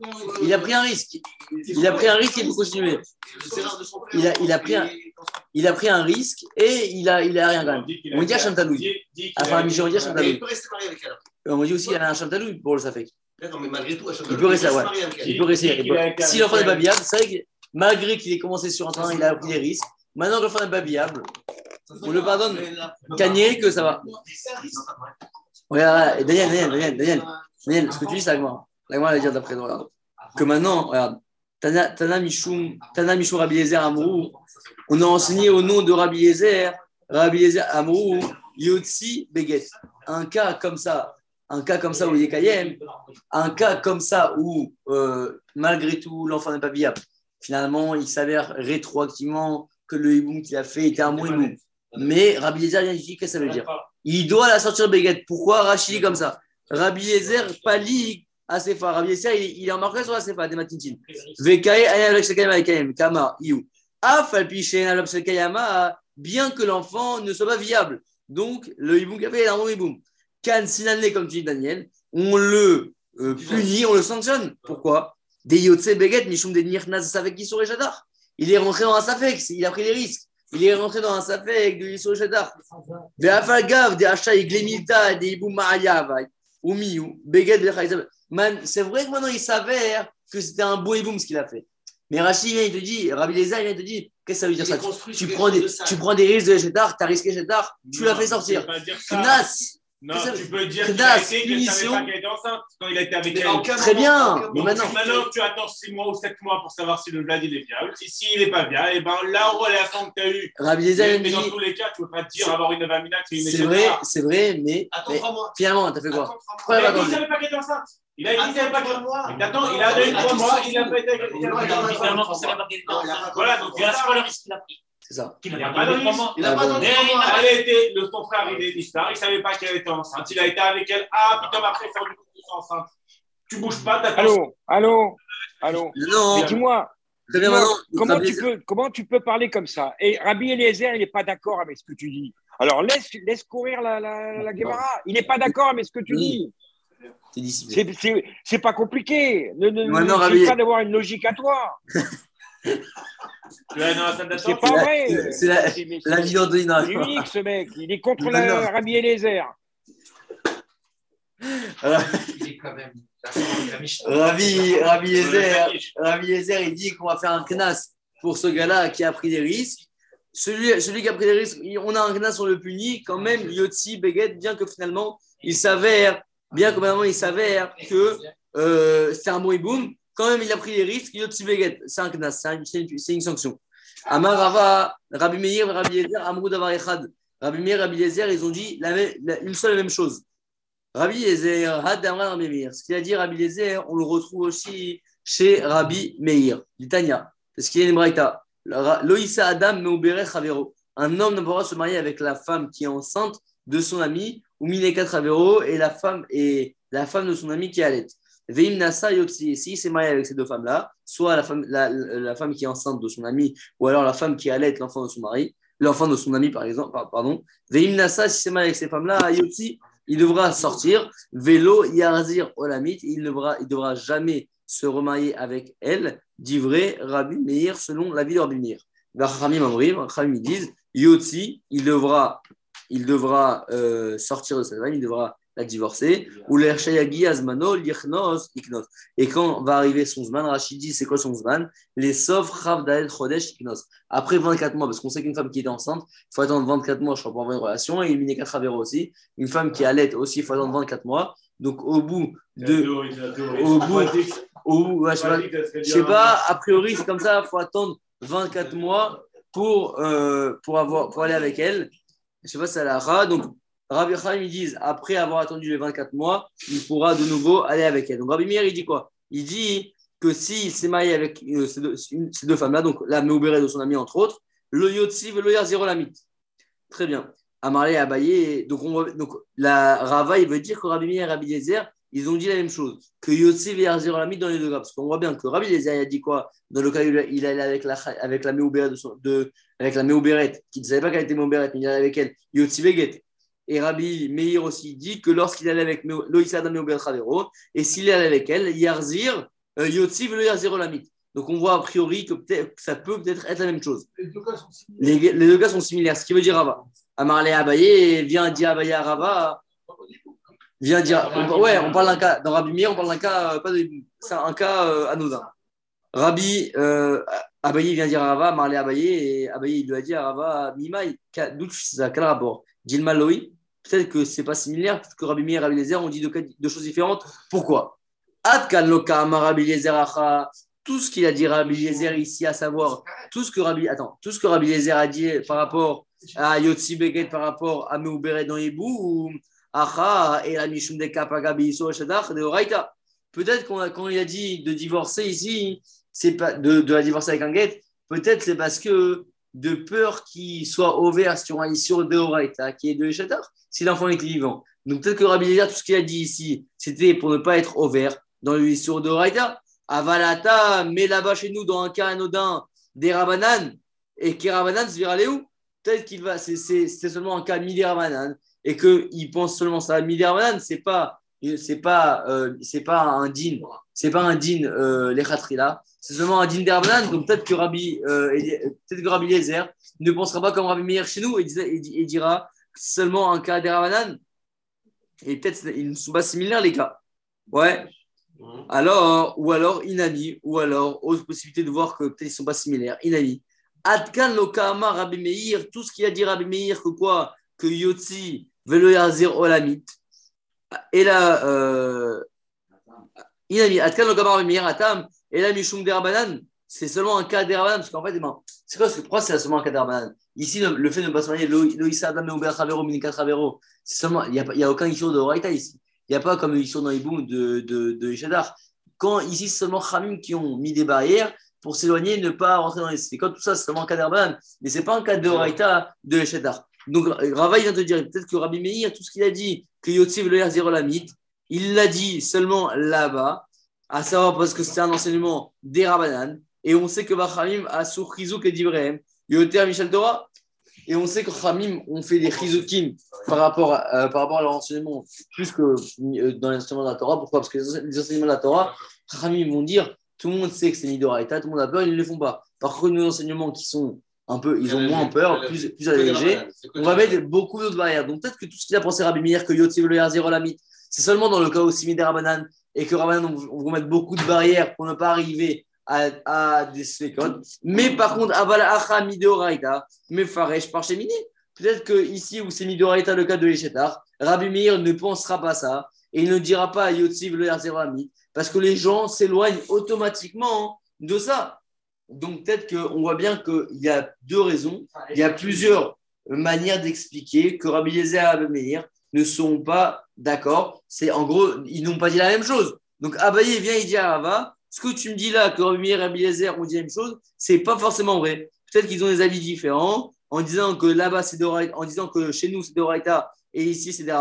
Il a pris un risque. Il a pris un risque et il peut continuer. Il a- il a pris un- Il a pris un risque et il a, il a rien quand même. On dit à Shamtaloui. Enfin, Michel, on dit à Mais il Shamtaloui. peut rester marié avec elle. On dit aussi qu'il a un Shamtaloui pour le Safek. D'accord, mais malgré tout, à chaque Il peut rester, ouais. Il peut rester. Il a été Si l'enfant n'est avec pas viable, c'est vrai que malgré qu'il ait commencé sur un terrain, il a pris des risques. Maintenant que l'enfant n'est pas viable, on le pardonne. Gagner que ça va. Regarde, Daniel, Daniel, Daniel, Daniel, Daniel, ce que tu dis, c'est Agma. Agma va dire d'après nous, regarde. Que maintenant, regarde, Tana, Tana Mishum, Tana Mishum Rabbi Yezer Amrou, on a enseigné au nom de Rabbi Yezer, Rabbi Yezer Amrou, Yotzi Beget. Un cas comme ça, un cas comme ça où il est Kayem, un cas comme ça où, euh, malgré tout, l'enfant n'est pas viable. Finalement, il s'avère rétroactivement que le hiboum qu'il a fait était un bon hiboum. Mais Rabbi Yezer vient dit qu'est-ce que ça veut dire? Il doit la sortir Beget. Pourquoi Rachid comme ça? Rabbi Yezer, pas ligue à Sefa. Rabbi Yezer, il, il est marqué sur la Sefa, des matintines. Vekae, ayam avec Kama, Iou. Bien que l'enfant ne soit pas viable. Donc, le hiboum qu'il a fait est un bon hiboum. Kan Sinane, comme tu dis, Daniel, on le euh, punit, on le sanctionne. Pourquoi? Des Yotse Beget, Mishum des Nirnaz Safek Yisur Shadar. Il est rentré dans un Safek, il a pris des risques. Il est rentré dans un Safek de Yisur Shadar. Des Afagav, des Hacha, Glemilta, des Hiboum Ma'ayav, ou Miou, Beget, Bechaïsab. Man, c'est vrai que maintenant il s'avère que c'était un beau hiboum ce qu'il a fait. Mais Rachid vient, il te dit, Rabbi Lézard, il te dit, qu'est-ce que ça veut dire ça? tu prends, des, de tu prends des risques de Chetar, tu as risqué Chetar, tu l'as fait sortir. Knas, Non, que tu peux dire qu'il a été, qu'il ne punition. savait pas qu'elle était enceinte quand il a été avec Mais elle. Très moment- bien, moment- maintenant- Maintenant, tu attends 6 mois ou 7 mois pour savoir si le blad il est viable. Si, s'il n'est pas bien, et ben la relation que tu as eue. Rabbi Mais, il mais dans dit, tous les cas, tu ne peux pas te dire avoir une vamina qui est une c'est vrai, c'est vrai, mais, Attends mais trois mois. finalement, t'as fait quoi trois Pourquoi Il a dit qu'il attendre savait pas qu'elle était enceinte. Il a dit qu'il savait pas trois mois. Il attend, il a donné Ah, 3 tu mois, il a pas été avec Il qu'il il Voilà, donc Il a pas le risque qu'il a pris. C'est ça. Il a a pas pas donné trois mois. Il a Ah pas donné Mais trois mois. elle était, le, son frère, il est disparu, il ne savait pas qu'elle était enceinte. Il a été avec elle. Ah, putain, après, ça rendu compte qu'elle était enceinte. Tu bouges pas. Allô, allô, allô. Non, Mais dis-moi, très bien dis-moi, maintenant. comment tu peux, comment tu peux parler comme ça? Et Rabbi Eliezer, il n'est pas d'accord avec ce que tu dis. Alors laisse, laisse courir la, la, la Guevara. Il n'est pas d'accord avec ce que tu dis. C'est. C'est, c'est, c'est pas compliqué. Ne, ne, Ouais, non, n'essaie Rabbi- pas d'avoir une logique à toi. La C'est pas la- vrai. c'est la- La vie non. il est unique ce mec. Il est contre la. Rabbi Eliezer. Il est quand même. La il dit qu'on va faire un knas pour ce gars-là qui a pris des risques. Celui, celui qui a pris des risques, on a un knas sur le puni, quand même, Yotzi, Beget, bien que finalement, il s'avère, bien que finalement, il s'avère que euh, c'est un bon hiboum, quand même, il a pris des risques, Yotzi, Beget, c'est un knas, c'est un- c'est une, sanction. Amar Rabbi Meir, Rabbi Yezer, Amrou Davar Echad. Rabbi Meir, Rabbi Yezer, ils ont dit une seule et même chose. Rabbi Yezer, Had Rabbi Meir. Ce qu'il a dit Rabbi Yezer, on le retrouve aussi chez Rabbi Meir, l'Itania. Parce qu'il y a une braïta. Loïsa Adam Meubere Chavero. Un homme ne pourra se marier avec la femme qui est enceinte de son ami, ou Mineka Chavero, et la femme, et la femme de son ami qui allait. Veim Nasa Yotsi. S'il s'est marié avec ces deux femmes-là, soit la femme, la, la femme qui est enceinte de son ami, ou alors la femme qui allait l'enfant de son mari, l'enfant de son ami, par exemple, par- pardon. Veim Nasa, s'il s'est marié avec ces femmes-là, Yotsi, il devra sortir. Vélo Yarzir Olamit, il ne devra, il devra jamais se remarier avec elle, dit vrai Rabbi Meir, selon l'avis de Rabbi Meir. Rachamim Amrim, Rachamim ils disent, Yotsi, il devra, il devra euh, sortir de cette femme, il devra la divorcer. Ou l'Ershayagi Azmano, Lichnos, Iknos. Et quand va arriver son Zman, Rachid dit, c'est quoi son Zman? Les Sov Dael Chodesh Iknos. Après 24 mois, parce qu'on sait qu'une femme qui est enceinte, il faut attendre 24 mois, je crois, pour avoir une relation, et une Mineka Travero aussi. Une femme qui allait aussi, il faut attendre 24 mois. Donc, au bout de. Au bout, au ouais, je sais pas, je sais pas, a priori, c'est comme ça, il faut attendre 24 mois pour, euh, pour, avoir, pour aller avec elle. Je sais pas si c'est la Ra. Donc, Rabbi Chaim, ils disent, après avoir attendu les 24 mois, il pourra de nouveau aller avec elle. Donc, Rabbi Meir, il dit quoi? Il dit que s'il s'est marié avec euh, ces deux, femmes-là, donc la Meuberet de son ami, entre autres, le Yotzi ve le Yazir Lamit. Très bien. Amarlé et Abaye, donc, on donc la Rava, il veut dire que Rabbi Meir et Rabbi Yezer, ils ont dit la même chose, que Yotzi ve Yazir Lamit dans les deux cas. Parce qu'on voit bien que Rabbi Yezer, il a dit quoi? Dans le cas où il allait avec la, avec la de de, avec la Meuberet, qui ne savait pas qu'elle était Meuberet, mais il allait avec elle, Yotzi Veget. Et Rabbi Meir aussi dit que lorsqu'il allait avec Loïs Adam et s'il allait avec elle, Yarzir, euh, Yotzi ve le Yazir Lamit. Donc on voit a priori que, peut-être- que ça peut peut-être être la même chose. Les deux cas sont similaires. Les, les deux cas sont similaires. Ce qui veut dire Rava. Amarlé Abaye vient dire Abaye à Rava. Vient dire. on- ouais, on parle d'un cas. Dans Rabbi Meir, on parle d'un cas. euh, Pas de, c'est un cas euh, anodin. Rabbi euh, Abaye vient dire à Rava, Amarlé Abaye, et Abaye lui a dit à Rava, Mimaï, d'où ça Quel rapport? Dilma Loï Peut-être que c'est pas similaire. Peut-être que Rabbi Meir et Rabbi Lézer ont dit deux, choses différentes. Pourquoi? Tout ce qu'il a dit Rabbi Lézer ici, à savoir tout ce que Rabbi, attends, tout ce que Rabbi Lézer a dit par rapport à Yotzi Beget, par rapport à Meuberet dans Hibou, ou Acha et la Mishum de Kapagabi. Peut-être qu'on quand il a dit de divorcer ici, c'est pas de, de la divorcer avec un guet, peut-être c'est parce que de peur qu'il soit ouvert sur un Isur de Oraita qui est de Shadach, si l'enfant est vivant. Donc peut-être que Rabbi Lézer, tout ce qu'il a dit ici, c'était pour ne pas être ouvert dans le Isur de Oraita. Avalata, mais là-bas chez nous, dans un cas anodin, des Rabanan, et qui Rabanan se verra aller où? Peut-être qu'il va, c'est seulement un cas Midi Rabanan, et qu'il pense seulement ça. Midi Rabanan, c'est pas, c'est pas, euh, c'est pas un din, c'est pas un din, euh, c'est seulement un din des Rabanan. Donc peut-être que Rabbi, euh, peut-être que Rabbi Yezer ne pensera pas comme Rabbi Meir chez nous et, dira seulement un cas des Rabanan. Et peut-être ils ne sont pas similaires les cas. Ouais. Alors, ou alors Inami, ou alors, autre possibilité de voir que peut-être ils ne sont pas similaires. Inami. Adkan Lokama Rabbi Meir, tout ce qu'il a dit Rabbi Meir, que quoi Que Yotzi, Velo Yazir Olamit. Et là, euh, Inami, Adkan Lokama Rabbi Meir, Atam, et là, Mishum Derabanan, c'est seulement un cas Derabanan, parce qu'en fait, eh ben, c'est quoi ce que c'est seulement un cas Derabanan Ici, le, le fait de ne pas se marier, Loïsa Adam Meubert Travero, Minika il n'y a, il a aucun issue de Horaïta ici. Il n'y a pas comme sont dans booms de, de. Quand ici, c'est seulement Khamim qui ont mis des barrières pour s'éloigner et ne pas rentrer dans les séquotes, tout ça, c'est seulement un cas d'Arban, mais ce n'est pas un cas de Horaïta de Ishadar. Donc, Rava, vient de dire, peut-être que Rabbi Meir, tout ce qu'il a dit, que Yotziv le Yazir Lamit, il l'a dit seulement là-bas, à savoir parce que c'est un enseignement des Rabbanan, et on sait que Bachamim a sur Chizouk et d'Ibrahim, Yoter Michel Torah, et on sait que Khamim ont fait des Chizoukim par rapport à, euh, par rapport à leur enseignement, plus que euh, dans l'enseignement de la Torah. Pourquoi? Parce que les enseignements de la Torah, Khamim vont dire tout le monde sait que c'est Midoraïta, tout le monde a peur, ils ne le font pas. Par contre, nos enseignements qui sont un peu, ils ont moins peur, plus, plus allégés, on va mettre beaucoup d'autres barrières. Donc peut-être que tout ce qu'il a pensé Rabbi Meir, que Yotziv le Yazir Olamit, c'est seulement dans le cas où Simi des Rabbanan et que Rabbanan vont mettre beaucoup de barrières pour ne pas arriver à, à des spécotes. Mais par contre, Aval Acha Midoraïta, mais Faresh par chez Mini. Peut-être que ici où c'est Midoraïta le cas de Eshetar, Rabbi Meir ne pensera pas ça et il ne dira pas Yotziv le Yazir Olamit parce que les gens s'éloignent automatiquement de ça. Donc peut-être qu'on voit bien qu'il y a deux raisons. Il y a plusieurs manières d'expliquer que Rabbi Yezer et Rabbi Meir ne sont pas d'accord. C'est en gros, ils n'ont pas dit la même chose. Donc Abaye vient, il dit à Rava, ce que tu me dis là, que Rabbi Meir et Rabbi Yezer ont dit la même chose, c'est pas forcément vrai. Peut-être qu'ils ont des avis différents en disant que là-bas c'est d'Oraïta, en disant que chez nous c'est d'Oraïta et ici c'est des.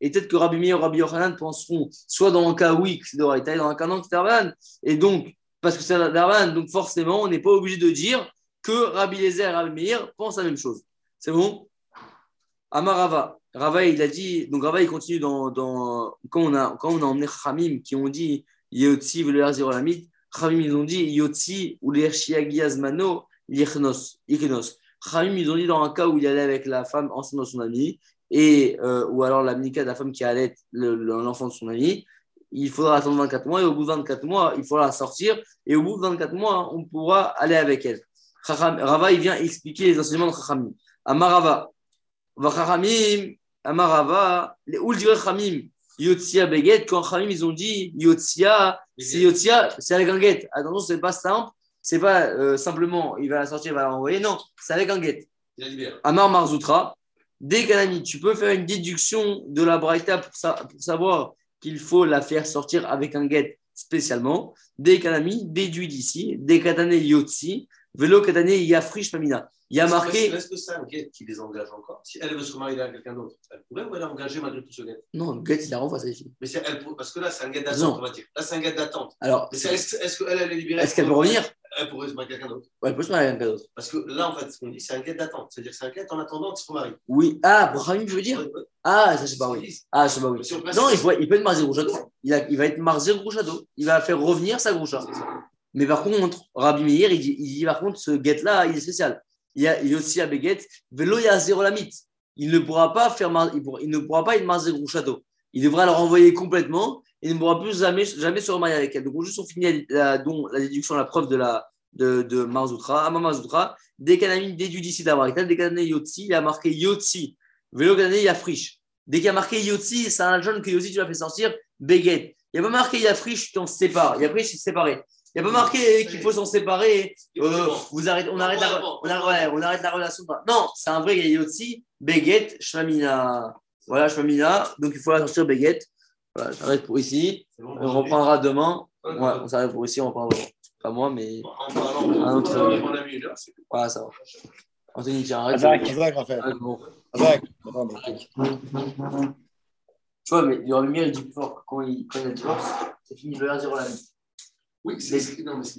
Et peut-être que Rabbi Meir et Rabbi Yochanan penseront soit dans un cas oui que c'est d'Oraïta et dans un cas non que c'est d'Arbanan. Et donc, parce que c'est d'Arbanan, donc forcément on n'est pas obligé de dire que Rabbi Yezer et Rabbi Meir pensent la même chose. C'est bon? Amarava. Rava, il a dit, donc Rava, il continue dans, quand, on a, quand on a emmené Khamim qui ont dit Yotzi le Olamit, Khamim, ils ont dit Yotzi ou les Azmano, Yichnos. Khamim, ils ont dit dans un cas où il allait avec la femme enceinte de son ami, et, euh, ou alors la de la femme qui allait l'enfant de son ami, il faudra attendre 24 mois, et au bout de 24 mois, il faudra la sortir, et au bout de 24 mois, on pourra aller avec elle. Rava, il vient expliquer les enseignements de Chachamim. Amarava. Vachachamim, Amarava, les Chamim, Yotzia Beget, quand Chamim, ils ont dit Yotzia, c'est Yotzia, c'est avec un get. Attention, c'est pas simple, c'est pas euh, simplement il va la sortir, il va la renvoyer. Non, c'est avec un get. Il a libéré. Amar Marzoutra, dès Kanami, tu peux faire une déduction de la Braïta pour, sa- pour savoir qu'il faut la faire sortir avec un get spécialement. Dès Kanami, déduit d'ici, dès Katane Yotsi, Velo Katane Yafrish Mamina. Il y a marqué. Est-ce que c'est un guet qui les engage encore? Si elle veut se marier avec quelqu'un d'autre, elle pourrait ou elle est engagée malgré tout ce guet? Non, le get, il la renvoie, ça filles. Mais elle, parce que là, c'est un guet d'attente, on va dire. Là, c'est un guet d'attente. Alors, est-ce qu'elle, elle est libérée est-ce qu'elle peut revenir? Elle pourrait se marier avec quelqu'un d'autre. Ouais, elle peut se marier avec quelqu'un d'autre. Parce que là, en fait, ce qu'on dit, c'est un guet d'attente. C'est-à-dire que c'est un guet en attendant qu'il se marie. Oui. Ah, pour Ramim, je veux dire? Ah, ça, je sais pas, oui. Ah, je sais pas, oui. Non, il, peut- il peut être Marzir Grouchado. Il, a- il va être Marzir Grouchado. Il va faire revenir sa Groucha. Mais par contre, Rabbi Meir, il dit, il dit par contre, ce guet-là, il est spécial. Il y a, il y a aussi à Beget, Velo, il y a zéro lamite. Il ne pourra pas faire, il, pourra- il ne pourra pas être Marzir Grouchado. Il devra le renvoyer complètement il ne pourra plus jamais, jamais se remarier avec elle. Donc, juste on finit la, dont la déduction, la preuve de la de, de Marzoutra, Ama Marzoutra, dès qu'Anami déduit d'ici d'avoir dès qu'Anami Yotzi, il a marqué Yotzi. Kanane, il y a friche. Dès qu'il a marqué Yotzi, c'est un jeune que Yotzi, tu l'as fait sortir, Beget. Il n'y a pas marqué il y a friche, tu t'en sépares. Il y a friche, c'est séparé. Il n'y a pas marqué qu'il faut s'en séparer. euh, vous arrêtez, on, arrête la, on, arrête, on arrête la relation. Non, c'est un vrai Yotzi, Beget, Shmamina. Voilà, Shmamina. Donc il faut la sortir Beget. Voilà, j'arrête pour ici. Bon, On reprendra demain. Ouais, on s'arrête pour ici, on reprendra demain. Pas moi, mais En parlant, Un autre- voilà, ça va. Anthony, tiens, arrête. Azak. Azak, Raphaël. Arrête, bon. Azak. Tu vois, mais il y aura mieux, il dit plus fort. Quand il, quand il a divorce, c'est fini, il veut dire la vie. Oui, c'est non, mais c'est-